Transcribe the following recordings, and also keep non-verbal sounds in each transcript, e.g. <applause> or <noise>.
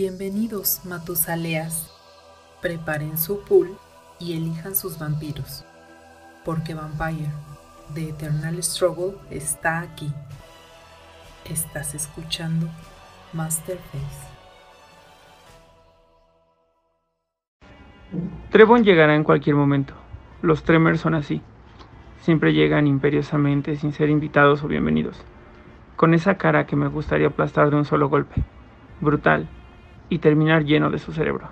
Bienvenidos, Matusaleas. Preparen su pool y elijan sus vampiros, porque Vampire, The Eternal Struggle, está aquí. Estás escuchando Masterface. Trevon llegará en cualquier momento. Los Tremers son así. Siempre llegan imperiosamente sin ser invitados o bienvenidos. Con esa cara que me gustaría aplastar de un solo golpe. Brutal. Y terminar lleno de su cerebro.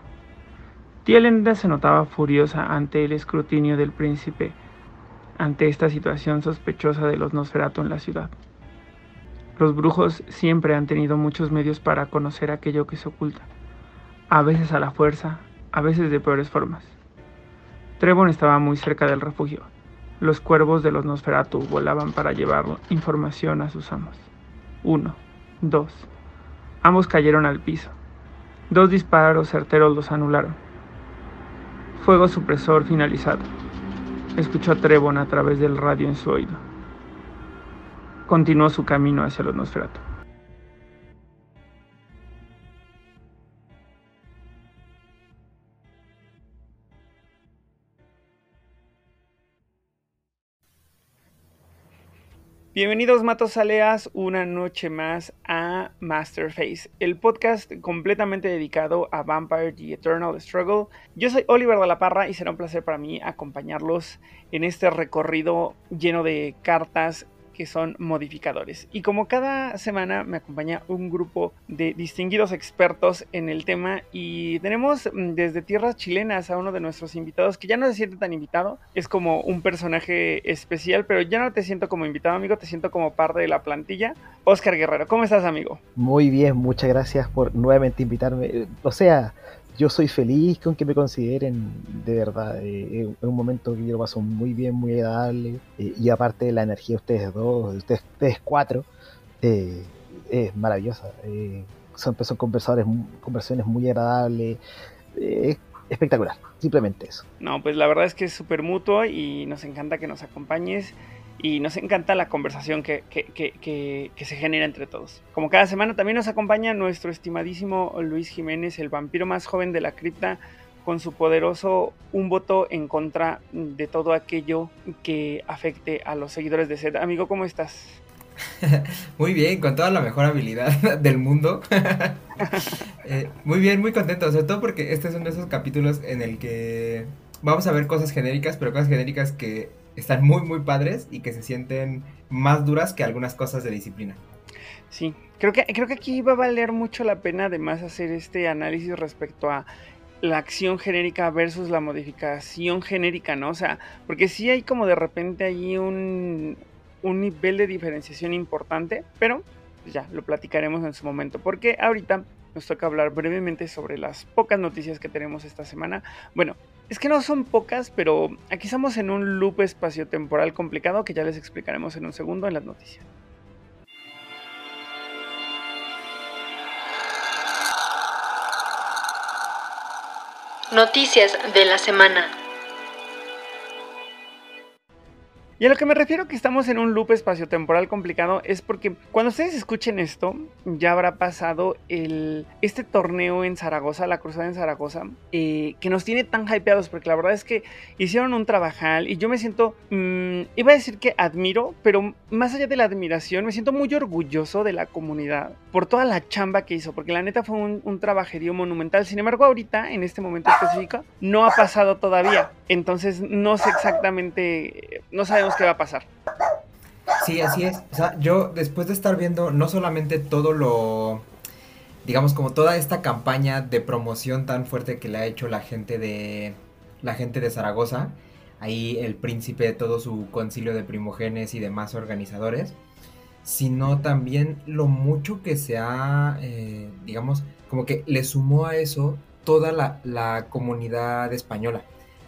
Tía Lenda se notaba furiosa ante el escrutinio del príncipe, ante esta situación sospechosa de los Nosferatu en la ciudad. Los brujos siempre han tenido muchos medios para conocer aquello que se oculta, a veces a la fuerza, a veces de peores formas. Trevon estaba muy cerca del refugio. Los cuervos de los Nosferatu volaban para llevar información a sus amos. Uno, dos. Ambos cayeron al piso. Dos disparos certeros los anularon. Fuego supresor finalizado. Escuchó a Trevon a través del radio en su oído. Continuó su camino hacia los Nosferatu. Bienvenidos Matos Aleas una noche más a Masterface, el podcast completamente dedicado a Vampire The Eternal Struggle. Yo soy Oliver de la Parra y será un placer para mí acompañarlos en este recorrido lleno de cartas que son modificadores. Y como cada semana me acompaña un grupo de distinguidos expertos en el tema y tenemos mm, desde tierras chilenas a uno de nuestros invitados que ya no se siente tan invitado, es como un personaje especial, pero ya no te siento como invitado amigo, te siento como parte de la plantilla. Oscar Guerrero, ¿cómo estás amigo? Muy bien, muchas gracias por nuevamente invitarme. O sea, yo soy feliz con que me consideren de verdad. Eh, es un momento que yo paso muy bien, muy agradable. Eh, y aparte la energía de ustedes dos, de ustedes, cuatro, eh, es maravillosa. son, son conversadores, conversaciones muy agradables. es espectacular, simplemente eso. No, pues la verdad es que es súper mutuo y nos encanta que nos acompañes y nos encanta la conversación que, se genera entre todos. Como cada semana también nos acompaña nuestro estimadísimo Luis Jiménez, el vampiro más joven de la cripta, con su poderoso un voto en contra de todo aquello que afecte a los seguidores de Zed. Amigo, ¿cómo estás? <laughs> muy bien, con toda la mejor habilidad <laughs> del mundo. <laughs> Eh, muy bien, muy contento, sobre todo porque este es uno de esos capítulos en el que vamos a ver cosas genéricas, pero cosas genéricas que están muy, muy padres y que se sienten más duras que algunas cosas de disciplina. Sí, creo que, creo que aquí va a valer mucho la pena además hacer este análisis respecto a la acción genérica versus la modificación genérica, ¿no? O sea, porque sí hay como de repente ahí un, un nivel de diferenciación importante, pero ya lo platicaremos en su momento, porque ahorita nos toca hablar brevemente sobre las pocas noticias que tenemos esta semana. Bueno, es que no son pocas, pero aquí estamos en un loop espaciotemporal complicado que ya les explicaremos en un segundo en las noticias. Noticias de la semana. Y a lo que me refiero que estamos en un loop espaciotemporal complicado es porque cuando ustedes escuchen esto, ya habrá pasado el, este torneo en Zaragoza, la cruzada en Zaragoza, eh, que nos tiene tan hypeados, porque la verdad es que hicieron un trabajal y yo me siento, mm, iba a decir que admiro, pero más allá de la admiración, me siento muy orgulloso de la comunidad por toda la chamba que hizo, porque la neta fue un, un trabajerío monumental. Sin embargo, ahorita, en este momento específico, no ha pasado todavía. Entonces, no sé exactamente, no sabemos qué va a pasar. Sí, así es. Yo después de estar viendo no solamente todo lo, digamos, como toda esta campaña de promoción tan fuerte que le ha hecho la gente de, la gente de Zaragoza, ahí el príncipe, todo su concilio de primogenes y demás organizadores, sino también lo mucho que se ha, eh, digamos, como que le sumó a eso toda la comunidad española,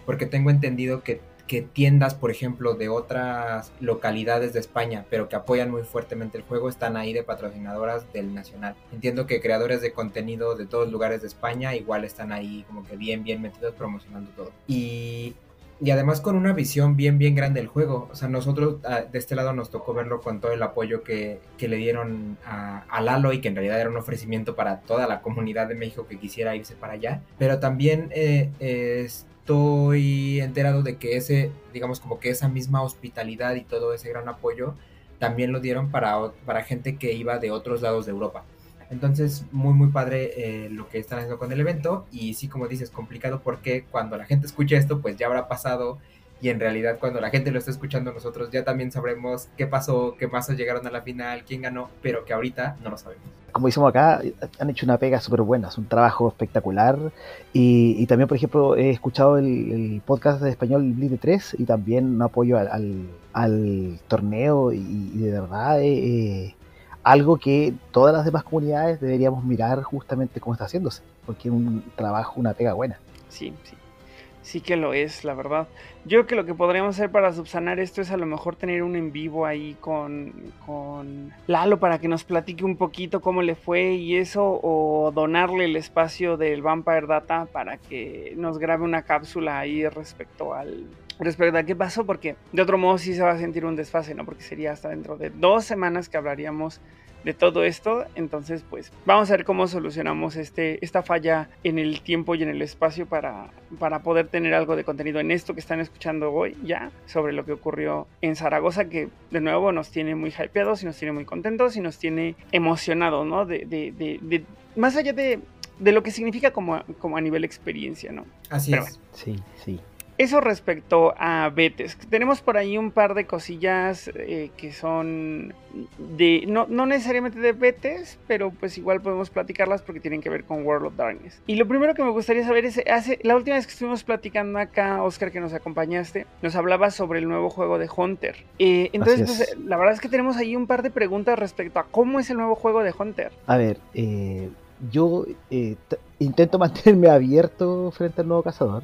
porque tengo entendido que que tiendas, por ejemplo, de otras localidades de España, pero que apoyan muy fuertemente el juego, están ahí de patrocinadoras del Nacional. Entiendo que creadores de contenido de todos lugares de España igual están ahí como que bien, bien metidos promocionando todo. Y y además con una visión bien, bien grande del juego. O sea, nosotros ah, de este lado nos tocó verlo con todo el apoyo que, le dieron a, Lalo y que en realidad era un ofrecimiento para toda la comunidad de México que quisiera irse para allá. Pero también eh, estoy enterado de que ese, digamos, como que esa misma hospitalidad y todo ese gran apoyo también lo dieron para, para gente que iba de otros lados de Europa. Entonces, muy, muy padre eh, lo que están haciendo con el evento. Y sí, como dices, complicado porque cuando la gente escuche esto, pues ya habrá pasado. Y en realidad, cuando la gente lo está escuchando, nosotros ya también sabremos qué pasó, qué más llegaron a la final, quién ganó, pero que ahorita no lo sabemos. Como decimos acá, han hecho una pega súper buena, es un trabajo espectacular. Y, también, por ejemplo, he escuchado el, podcast de español Blitz 3 y también un apoyo al, al, torneo. Y, de verdad, eh, eh algo que todas las demás comunidades deberíamos mirar justamente cómo está haciéndose, porque es un trabajo, una pega buena. Sí, sí. Sí que lo es, la verdad. Yo creo que lo que podríamos hacer para subsanar esto es a lo mejor tener un en vivo ahí con, con Lalo para que nos platique un poquito cómo le fue y eso, o donarle el espacio del Vampire Data para que nos grabe una cápsula ahí respecto al, respecto a qué pasó, porque de otro modo sí se va a sentir un desfase, ¿no? Porque sería hasta dentro de dos semanas que hablaríamos de todo esto. Entonces, pues vamos a ver cómo solucionamos este, esta falla en el tiempo y en el espacio para, para poder tener algo de contenido en esto que están escuchando hoy ya sobre lo que ocurrió en Zaragoza, que de nuevo nos tiene muy hypeados y nos tiene muy contentos y nos tiene emocionados, ¿no? De, de, de, más allá de, de lo que significa como, como a nivel experiencia, ¿no? Así es. Sí, sí. Eso respecto a Betes. Tenemos por ahí un par de cosillas eh, que son de. No, necesariamente de Betes, pero pues igual podemos platicarlas porque tienen que ver con World of Darkness. Y lo primero que me gustaría saber es: hace, la última vez que estuvimos platicando acá, Oscar, que nos acompañaste, nos hablaba sobre el nuevo juego de Hunter. Eh, entonces, pues, la verdad es que tenemos ahí un par de preguntas respecto a cómo es el nuevo juego de Hunter. A ver, eh, yo intento mantenerme abierto frente al nuevo cazador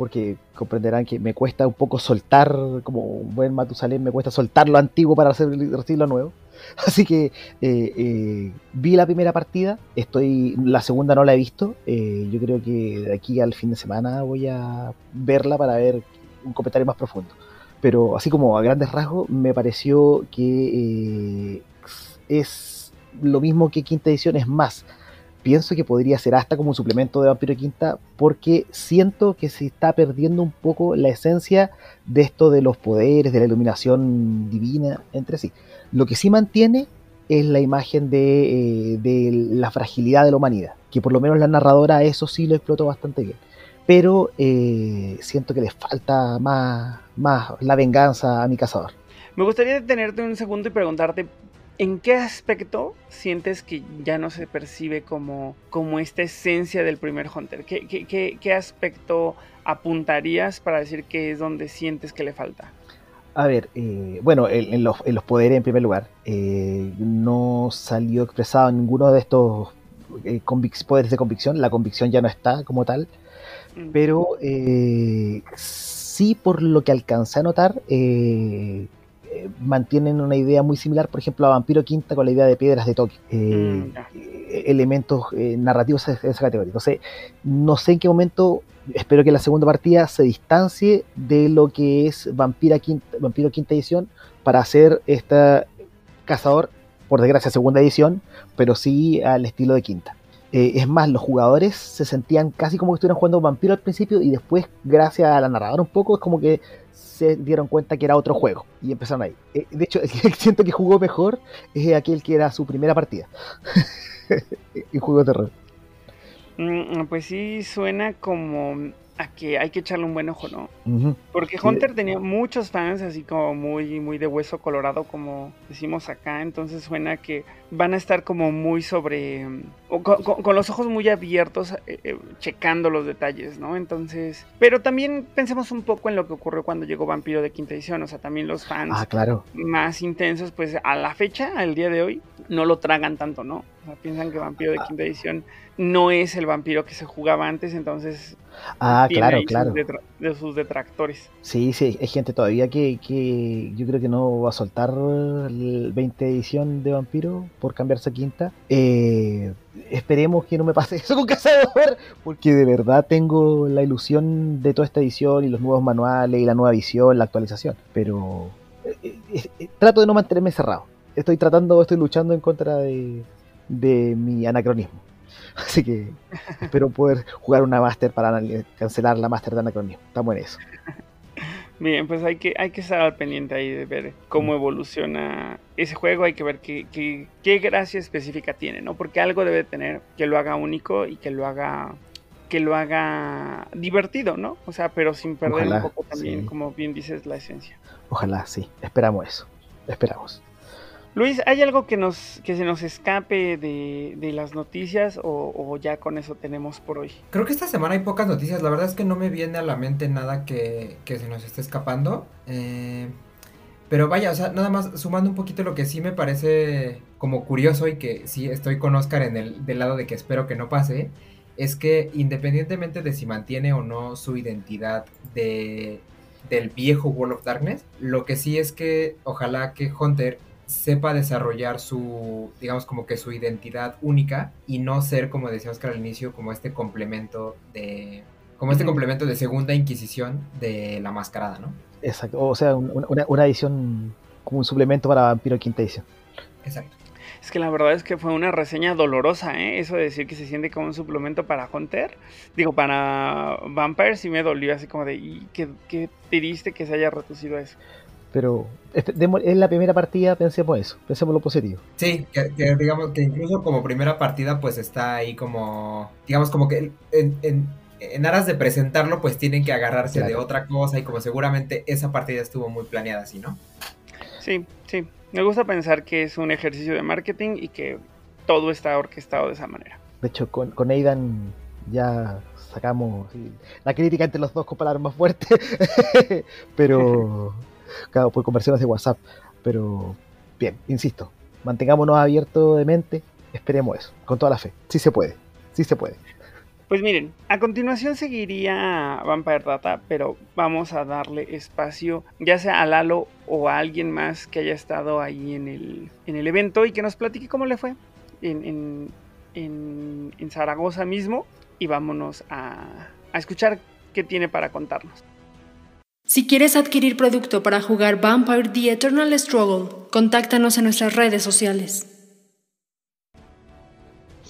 porque comprenderán que me cuesta un poco soltar, como un buen Matusalén, me cuesta soltar lo antiguo para hacer, recibir lo nuevo. <laughs> Así que eh, eh, vi la primera partida, estoy la segunda no la he visto, eh, yo creo que de aquí al fin de semana voy a verla para ver un comentario más profundo. Pero así como a grandes rasgos, me pareció que es lo mismo que quinta edición, es más, pienso que podría ser hasta como un suplemento de Vampiro Quinta, porque siento que se está perdiendo un poco la esencia de esto de los poderes, de la iluminación divina entre sí. Lo que sí mantiene es la imagen de, eh, la fragilidad de la humanidad, que por lo menos la narradora eso sí lo explotó bastante bien. Pero eh, siento que le falta más, más la venganza a mi cazador. Me gustaría detenerte un segundo y preguntarte ¿En qué aspecto sientes que ya no se percibe como, como esta esencia del primer Hunter? ¿Qué, qué, qué, aspecto apuntarías para decir que es donde sientes que le falta? A ver, eh, bueno, en, los, en, los, poderes en primer lugar, eh, no salió expresado ninguno de estos eh, poderes de convicción, la convicción ya no está como tal, mm. pero sí por lo que alcancé a notar, mantienen una idea muy similar, por ejemplo, a Vampiro Quinta con la idea de piedras de toque, eh, mm, eh, elementos eh, narrativos de esa categoría. Entonces, no sé en qué momento, espero que la segunda partida se distancie de lo que es Vampira Quinta, Vampiro Quinta edición para hacer esta cazador, por desgracia, segunda edición, pero sí al estilo de Quinta. Es más, los jugadores se sentían casi como que estuvieran jugando Vampiro al principio y después, gracias a la narradora un poco, es como que se dieron cuenta que era otro juego y empezaron ahí. Eh, de hecho, <laughs> el que siento que jugó mejor es aquel que era su primera partida <laughs> y jugó terror. Mm, pues sí, suena como a que hay que echarle un buen ojo, ¿no? Porque Hunter tenía muchos fans así como muy, muy de hueso colorado, como decimos acá, entonces suena que van a estar como muy sobre, con, los ojos muy abiertos, eh, eh, checando los detalles, ¿no? Entonces, pero también pensemos un poco en lo que ocurrió cuando llegó Vampiro de quinta edición, o sea, también los fans ah, claro. más intensos, pues a la fecha, al día de hoy, no lo tragan tanto, ¿no? O sea, piensan que Vampiro de ah. quinta edición no es el vampiro que se jugaba antes, entonces Ah, claro, claro. de sus detractores. Sí, sí, hay gente todavía que, que, yo creo que no va a soltar el 20 edición de Vampiro por cambiarse a quinta. Eh, esperemos que no me pase <laughs> eso con Cazador, porque de verdad tengo la ilusión de toda esta edición y los nuevos manuales y la nueva visión, la actualización. Pero eh, eh, trato de no mantenerme cerrado. Estoy tratando, estoy luchando en contra de, de mi anacronismo. <laughs> Así que espero poder jugar una Master para cancelar la Master de anacronismo. Estamos en eso. Bien, pues hay que, hay que estar al pendiente ahí de ver cómo evoluciona ese juego, hay que ver qué, qué, qué, gracia específica tiene, ¿no? Porque algo debe tener que lo haga único y que lo haga que lo haga divertido, ¿no? O sea, pero sin perder un poco también, como bien dices, la esencia. Ojalá, sí, esperamos eso, esperamos. Luis, ¿hay algo que, nos, que se nos escape de, las noticias o, ya con eso tenemos por hoy? Creo que esta semana hay pocas noticias. La verdad es que no me viene a la mente nada que, se nos esté escapando. Eh, pero vaya, o sea, nada más sumando un poquito lo que sí me parece como curioso y que sí estoy con Oscar en el del lado de que espero que no pase, es que independientemente de si mantiene o no su identidad de, del viejo World of Darkness, lo que sí es que ojalá que Hunter sepa desarrollar su, digamos, como que su identidad única y no ser, como decía Oscar al inicio, como este complemento de, como este complemento de segunda inquisición de la mascarada, ¿no? Exacto, o sea, una, una edición como un suplemento para Vampiro Quinta edición. Exacto. Es que la verdad es que fue una reseña dolorosa, ¿eh? Eso de decir que se siente como un suplemento para Hunter. Digo, para Vampire sí me dolió así como de, y qué, qué triste que se haya reducido eso. Pero este, es la primera partida, pensemos eso, pensemos lo positivo. Sí, que, digamos que incluso como primera partida pues está ahí como, digamos como que en, aras de presentarlo pues tienen que agarrarse de otra cosa y como seguramente esa partida estuvo muy planeada así, ¿no? Sí, sí, me gusta pensar que es un ejercicio de marketing y que todo está orquestado de esa manera. De hecho, con, con Aidan ya sacamos la crítica entre los dos con palabras más fuertes, <laughs> pero <laughs> claro, por conversiones de WhatsApp. Pero bien, insisto, mantengámonos abiertos de mente, esperemos eso, con toda la fe. Sí se puede, sí se puede. Pues miren, a continuación seguiría Vampire Data, pero vamos a darle espacio ya sea a Lalo o a alguien más que haya estado ahí en el, en el evento y que nos platique cómo le fue en, en, en, Zaragoza mismo y vámonos a, a escuchar qué tiene para contarnos. Si quieres adquirir producto para jugar Vampire The Eternal Struggle, contáctanos en nuestras redes sociales.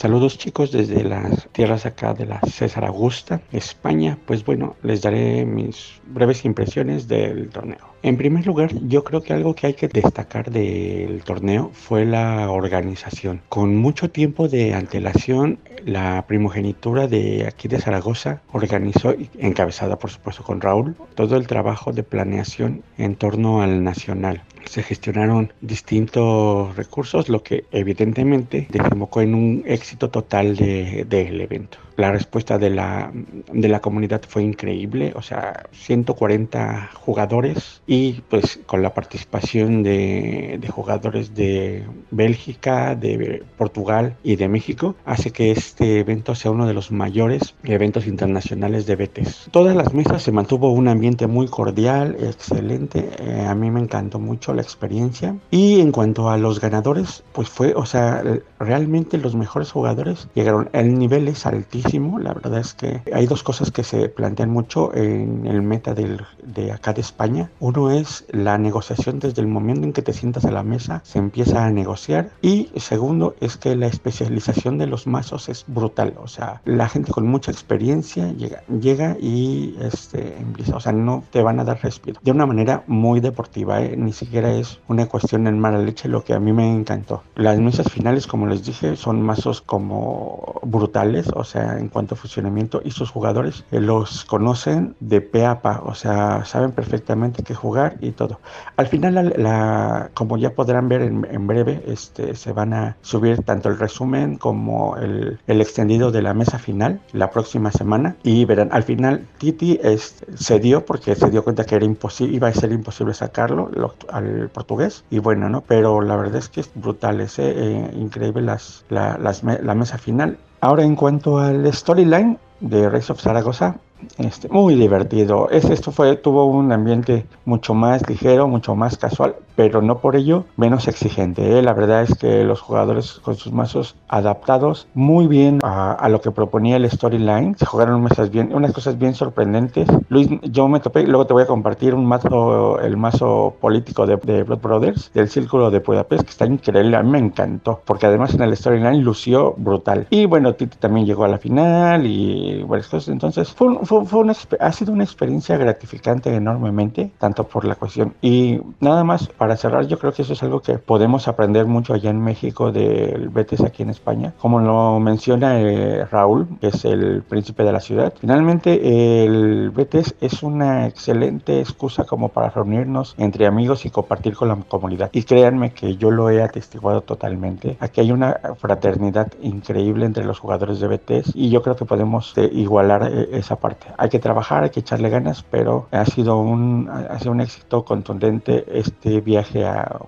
Saludos chicos desde las tierras acá de la César Augusta, España. Pues bueno, les daré mis breves impresiones del torneo. En primer lugar, yo creo que algo que hay que destacar del torneo fue la organización. Con mucho tiempo de antelación, la primogenitura de aquí de Zaragoza organizó, encabezada por supuesto con Raúl, todo el trabajo de planeación en torno al nacional se gestionaron distintos recursos, lo que evidentemente desembocó en un éxito total del de, evento. La respuesta de la, de la comunidad fue increíble, o sea, 140 jugadores y pues con la participación de, de jugadores de Bélgica, de Portugal y de México, hace que este evento sea uno de los mayores eventos internacionales de BETES. Todas las mesas se mantuvo un ambiente muy cordial, excelente, eh, a mí me encantó mucho la experiencia y en cuanto a los ganadores, pues fue, o sea, realmente los mejores jugadores llegaron, el nivel es altísimo la verdad es que hay dos cosas que se plantean mucho en el meta del, de acá de España. Uno es la negociación desde el momento en que te sientas a la mesa, se empieza a negociar. Y segundo es que la especialización de los mazos es brutal. O sea, la gente con mucha experiencia llega, llega y este, empieza, o sea, no te van a dar respiro. De una manera muy deportiva, ¿eh? ni siquiera es una cuestión en mala leche lo que a mí me encantó. Las mesas finales, como les dije, son mazos como brutales, o sea, en cuanto a funcionamiento y sus jugadores eh, los conocen de pe a pa, o sea, saben perfectamente qué jugar y todo. Al final, la, como ya podrán ver en, breve, este, se van a subir tanto el resumen como el, el, extendido de la mesa final la próxima semana y verán, al final Titi es, se dio porque se dio cuenta que era imposible, iba a ser imposible sacarlo al portugués y bueno, ¿no? Pero la verdad es que es brutal, es eh, increíble las, la, las, la mesa final Ahora en cuanto al storyline de Race of Zaragoza, este, muy divertido. Es, esto fue, tuvo un ambiente mucho más ligero, mucho más casual, pero no por ello menos exigente. ¿eh? La verdad es que los jugadores con sus mazos adaptados muy bien a, lo que proponía el storyline, se jugaron unas, bien, unas cosas bien sorprendentes. Luis, yo me topé, luego te voy a compartir un mazo, el mazo político de, de Blood Brothers, del Círculo de Budapest, que está increíble, a mí me encantó, porque además en el storyline lució brutal. Y bueno, Titi también llegó a la final y varias cosas, entonces fue, fue, una, ha sido una experiencia gratificante enormemente, tanto por la cuestión. Y nada más, para cerrar, yo creo que eso es algo que podemos aprender mucho allá en México del Betis aquí en España. Como lo menciona eh, Raúl, que es el príncipe de la ciudad, finalmente el Betis es una excelente excusa como para reunirnos entre amigos y compartir con la comunidad. Y créanme que yo lo he atestiguado totalmente. Aquí hay una fraternidad increíble entre los jugadores de Betis y yo creo que podemos eh, igualar eh, esa parte. Hay que trabajar, hay que echarle ganas, pero ha sido un, ha sido un éxito contundente este viaje a,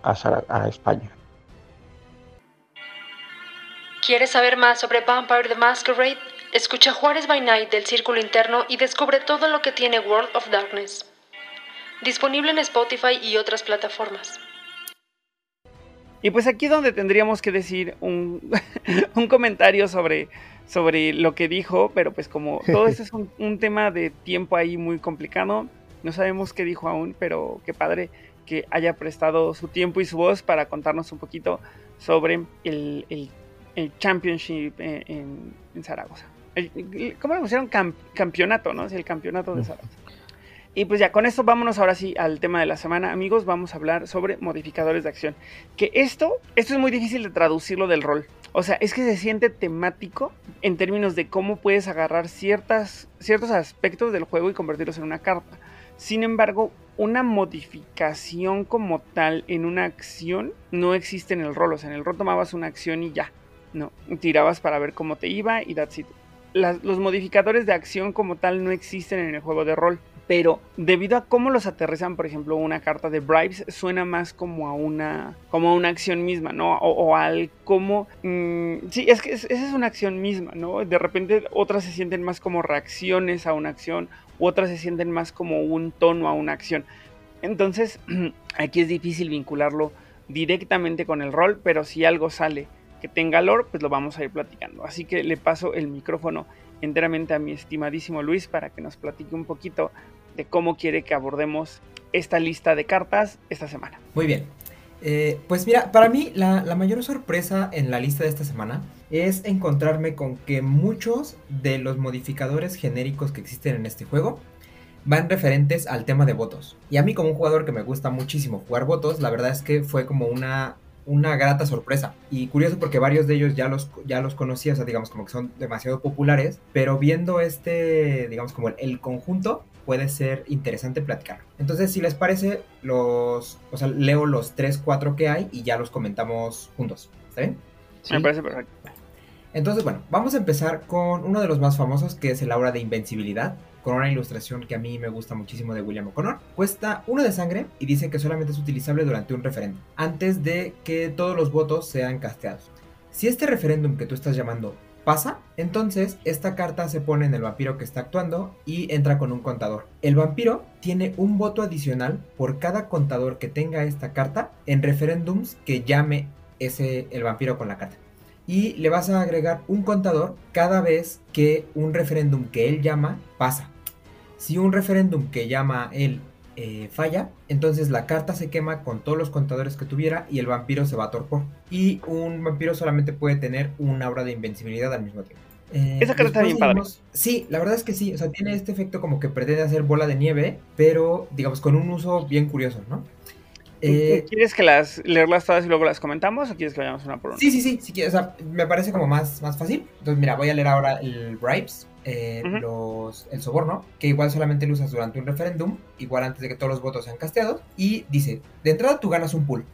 a, España. ¿Quieres saber más sobre Vampire the Masquerade? Escucha Juárez by Night del Círculo Interno y descubre todo lo que tiene World of Darkness. Disponible en Spotify y otras plataformas. Y pues aquí es donde tendríamos que decir un, <laughs> un comentario sobre, sobre lo que dijo, pero pues como todo esto es un, tema de tiempo ahí muy complicado, no sabemos qué dijo aún, pero qué padre que haya prestado su tiempo y su voz para contarnos un poquito sobre el, el, Championship en, Zaragoza. ¿Cómo le pusieron? campeonato, ¿no? Es el campeonato de Zaragoza. Y pues ya, con esto vámonos ahora sí al tema de la semana. Amigos, vamos a hablar sobre modificadores de acción. Que esto, esto es muy difícil de traducirlo del rol. O sea, es que se siente temático en términos de cómo puedes agarrar ciertas, ciertos aspectos del juego y convertirlos en una carta. Sin embargo, una modificación como tal en una acción no existe en el rol. O sea, en el rol tomabas una acción y ya. No, tirabas para ver cómo te iba y that's it. los modificadores de acción como tal no existen en el juego de rol pero debido a cómo los aterrizan, por ejemplo, una carta de bribes suena más como a una, como a una acción misma, ¿no? O, al como... Mm, sí, es que esa es una acción misma, ¿no? De repente otras se sienten más como reacciones a una acción, otras se sienten más como un tono a una acción. Entonces, <clears throat> aquí es difícil vincularlo directamente con el rol, pero si algo sale que tenga lore, pues lo vamos a ir platicando. Así que le paso el micrófono enteramente a mi estimadísimo Luis para que nos platique un poquito de cómo quiere que abordemos esta lista de cartas esta semana. Muy bien. Eh, pues mira, para mí la, mayor sorpresa en la lista de esta semana es encontrarme con que muchos de los modificadores genéricos que existen en este juego van referentes al tema de votos. Y a mí como un jugador que me gusta muchísimo jugar votos, la verdad es que fue como una una grata sorpresa. Y curioso porque varios de ellos ya los, ya los conocía, o sea, digamos como que son demasiado populares, pero viendo este, digamos como el, conjunto, puede ser interesante platicar. Entonces, si les parece, los, o sea, leo los 3, 4 que hay y ya los comentamos juntos. ¿Está bien? Sí. Me parece perfecto. Entonces, bueno, vamos a empezar con uno de los más famosos, que es el aura de invencibilidad con una ilustración que a mí me gusta muchísimo de William O'Connor. Cuesta uno de sangre y dice que solamente es utilizable durante un referéndum, antes de que todos los votos sean casteados. Si este referéndum que tú estás llamando pasa, entonces esta carta se pone en el vampiro que está actuando y entra con un contador. El vampiro tiene un voto adicional por cada contador que tenga esta carta en referéndums que llame ese el vampiro con la carta y le vas a agregar un contador cada vez que un referéndum que él llama pasa. Si un referéndum que llama él eh, falla, entonces la carta se quema con todos los contadores que tuviera y el vampiro se va a torpor. Y un vampiro solamente puede tener una aura de invencibilidad al mismo tiempo. Eh, Esa carta está bien padre. Sí, la verdad es que sí. O sea, tiene este efecto como que pretende hacer bola de nieve, pero digamos con un uso bien curioso, ¿no? Eh, ¿Quieres que las leerlas todas y luego las comentamos o quieres que vayamos una por una? Sí, sí, sí, sí o sea, me parece como más, más fácil. Entonces, mira, voy a leer ahora el bribes, eh, los, el soborno, que igual solamente lo usas durante un referéndum, igual antes de que todos los votos sean casteados. Y dice, de entrada tú ganas un pool.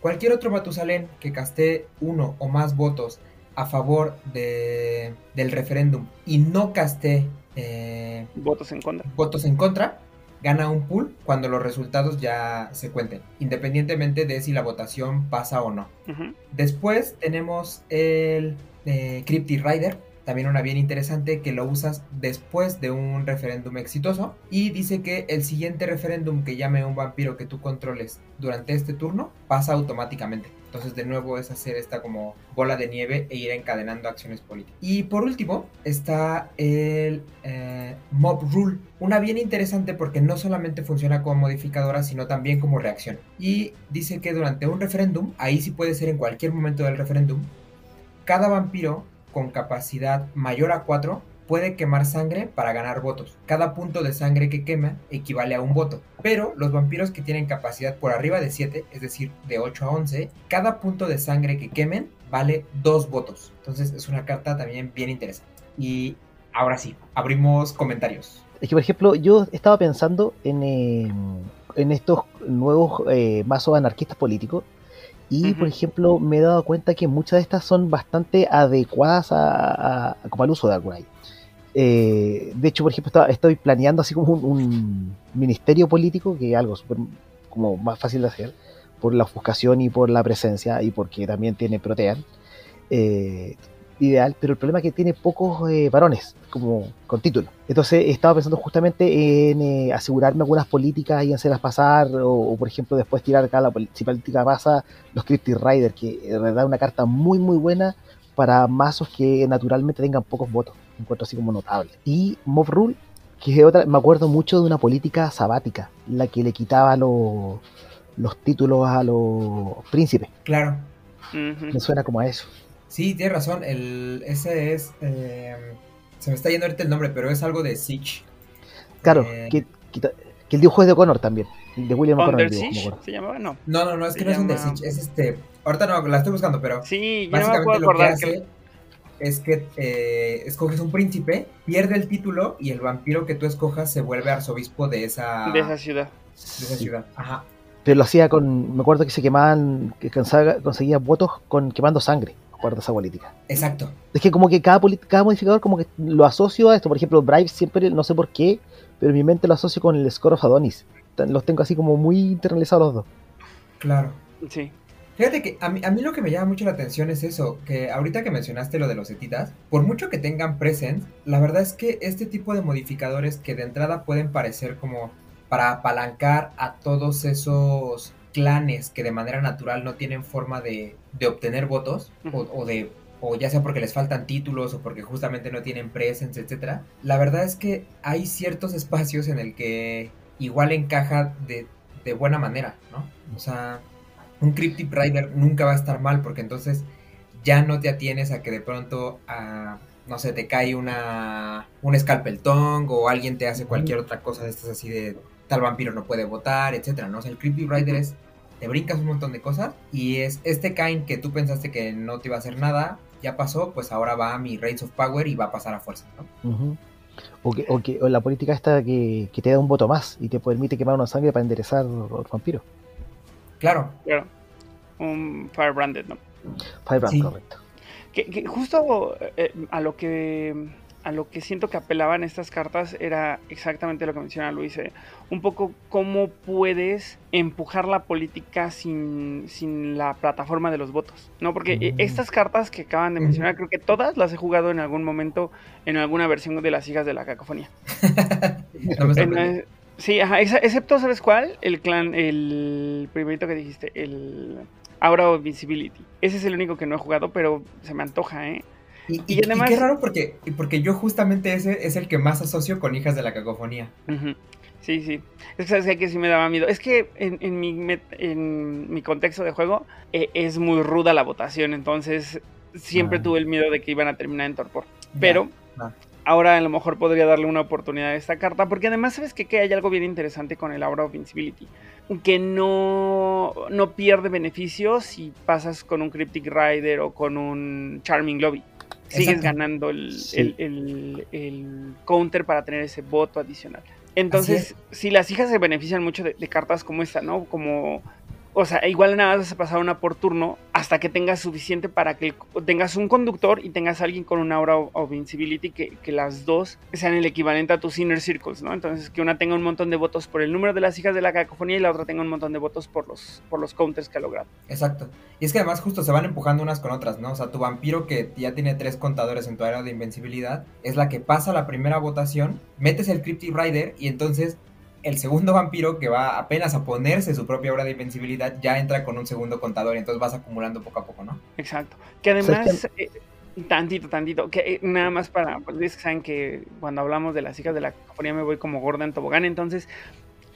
Cualquier otro Matusalén que castee uno o más votos a favor de, del referéndum y no castee eh, votos en contra. Votos en contra gana un pool cuando los resultados ya se cuenten, independientemente de si la votación pasa o no. Después tenemos el eh, Crypty Rider, también una bien interesante que lo usas después de un referéndum exitoso y dice que el siguiente referéndum que llame un vampiro que tú controles durante este turno pasa automáticamente. Entonces de nuevo es hacer esta como bola de nieve e ir encadenando acciones políticas. Y por último está el eh, Mob Rule. Una bien interesante porque no solamente funciona como modificadora sino también como reacción. Y dice que durante un referéndum, ahí sí puede ser en cualquier momento del referéndum, cada vampiro con capacidad mayor a 4 puede quemar sangre para ganar votos. Cada punto de sangre que quema equivale a un voto. Pero los vampiros que tienen capacidad por arriba de 7, es decir, de 8 a 11, cada punto de sangre que quemen vale 2 votos. Entonces es una carta también bien interesante. Y ahora sí, abrimos comentarios. Es que, por ejemplo, yo estaba pensando en, eh, en estos nuevos eh, mazos anarquistas políticos y, por ejemplo, me he dado cuenta que muchas de estas son bastante adecuadas a, como al uso de Arcurite. Eh, de hecho, por ejemplo, estoy planeando así como un, ministerio político, que es algo súper como más fácil de hacer, por la ofuscación y por la presencia, y porque también tiene Protean. Eh, ideal, pero el problema es que tiene pocos eh, varones como con título. Entonces estaba pensando justamente en eh, asegurarme algunas políticas y hacerlas pasar, o, por ejemplo después tirar acá la si política pasa los Cryptic Rider, que en realidad es una carta muy muy buena para mazos que naturalmente tengan pocos votos. Encuentro así como notable. Y Mob Rule, que es otra, me acuerdo mucho de una política sabática, la que le quitaba los, los títulos a los príncipes. Claro. Me suena como a eso. Sí, tienes razón. El, ese es. Eh, se me está yendo ahorita el nombre, pero es algo de Siege. Claro, eh, que, que, el dibujo es de Connor también. De William O'Connor. ¿Se llamaba? No. No, no, no, es que no es un de Siege. Es este. Ahorita no, la estoy buscando, pero. Sí, básicamente lo que hace es que eh, escoges un príncipe, pierde el título y el vampiro que tú escojas se vuelve arzobispo de esa. De esa ciudad. De esa ciudad, ajá. Pero lo hacía con. Me acuerdo que se quemaban. que conseguía votos con quemando sangre acuerdo esa política. Exacto. Es que como que cada, cada modificador como que lo asocio a esto. Por ejemplo, Brave siempre, no sé por qué, pero en mi mente lo asocio con el Score of Adonis. Los tengo así como muy internalizados los dos. Claro. Sí. Fíjate que a mí, a mí lo que me llama mucho la atención es eso, que ahorita que mencionaste lo de los etitas, por mucho que tengan present, la verdad es que este tipo de modificadores que de entrada pueden parecer como para apalancar a todos esos clanes que de manera natural no tienen forma de, obtener votos o, de o ya sea porque les faltan títulos o porque justamente no tienen presence, etcétera. La verdad es que hay ciertos <laughs> espacios en el que igual encaja de, de buena manera, ¿no? O sea, un Cryptic Rider nunca va a estar mal porque entonces ya no te atienes a que de pronto a no sé, te cae una un Scalpel Tongue o alguien te hace cualquier otra cosa de estas así de tal vampiro no puede votar, etcétera, ¿no? O sea, el Cryptic Rider es te brincas un montón de cosas y es este Kain que tú pensaste que no te iba a hacer nada, ya pasó, pues ahora va a mi Reigns of Power y va a pasar a fuerza, ¿no? o, que, o, que, la política esta que, te da un voto más y te permite quemar una sangre para enderezar los vampiros. Claro. Claro. Un Firebranded, ¿no? Firebrand, correcto. Que, justo eh, a lo que a lo que siento que apelaban estas cartas era exactamente lo que menciona Luis. Eh. Un poco cómo puedes empujar la política sin, sin, la plataforma de los votos. ¿No? Porque eh, mm. estas cartas que acaban de mencionar, creo que todas las he jugado en algún momento en alguna versión de las hijas de la cacofonía. <laughs> sí, ajá, excepto, ¿sabes cuál? El clan, el primerito que dijiste, el Aura of Visibility. Ese es el único que no he jugado, pero se me antoja, ¿eh? Y, además... qué raro porque, porque yo justamente ese es el que más asocio con Hijas de la Cacofonía. Sí, sí. Es que, que sí me daba miedo. Es que en, mi, en mi contexto de juego eh, es muy ruda la votación, entonces siempre ah. tuve el miedo de que iban a terminar en torpor. Pero ahora a lo mejor podría darle una oportunidad a esta carta, porque además sabes que, que hay algo bien interesante con el Aura of Invincibility, que no, no pierde beneficios si pasas con un Cryptic Rider o con un Charming Lobby. Sigues ganando el, counter para tener ese voto adicional. Entonces, si las hijas se benefician mucho de, cartas como esta, ¿no? Como o sea, igual nada más vas a pasar una por turno hasta que tengas suficiente para que tengas un conductor y tengas alguien con una aura of invincibility que, que, las dos sean el equivalente a tus inner circles, ¿no? Entonces que una tenga un montón de votos por el número de las hijas de la cacofonía y la otra tenga un montón de votos por los, por los counters que ha logrado. Exacto. Y es que además justo se van empujando unas con otras, ¿no? O sea, tu vampiro que ya tiene tres contadores en tu área de invencibilidad es la que pasa la primera votación, metes el Cryptic Rider y entonces el segundo vampiro que va apenas a ponerse su propia obra de invencibilidad ya entra con un segundo contador y entonces vas acumulando poco a poco, ¿no? Exacto. Que además, eh, tantito, tantito, que eh, nada más para, pues saben que cuando hablamos de las hijas de la cacofonía me voy como gorda en tobogán, entonces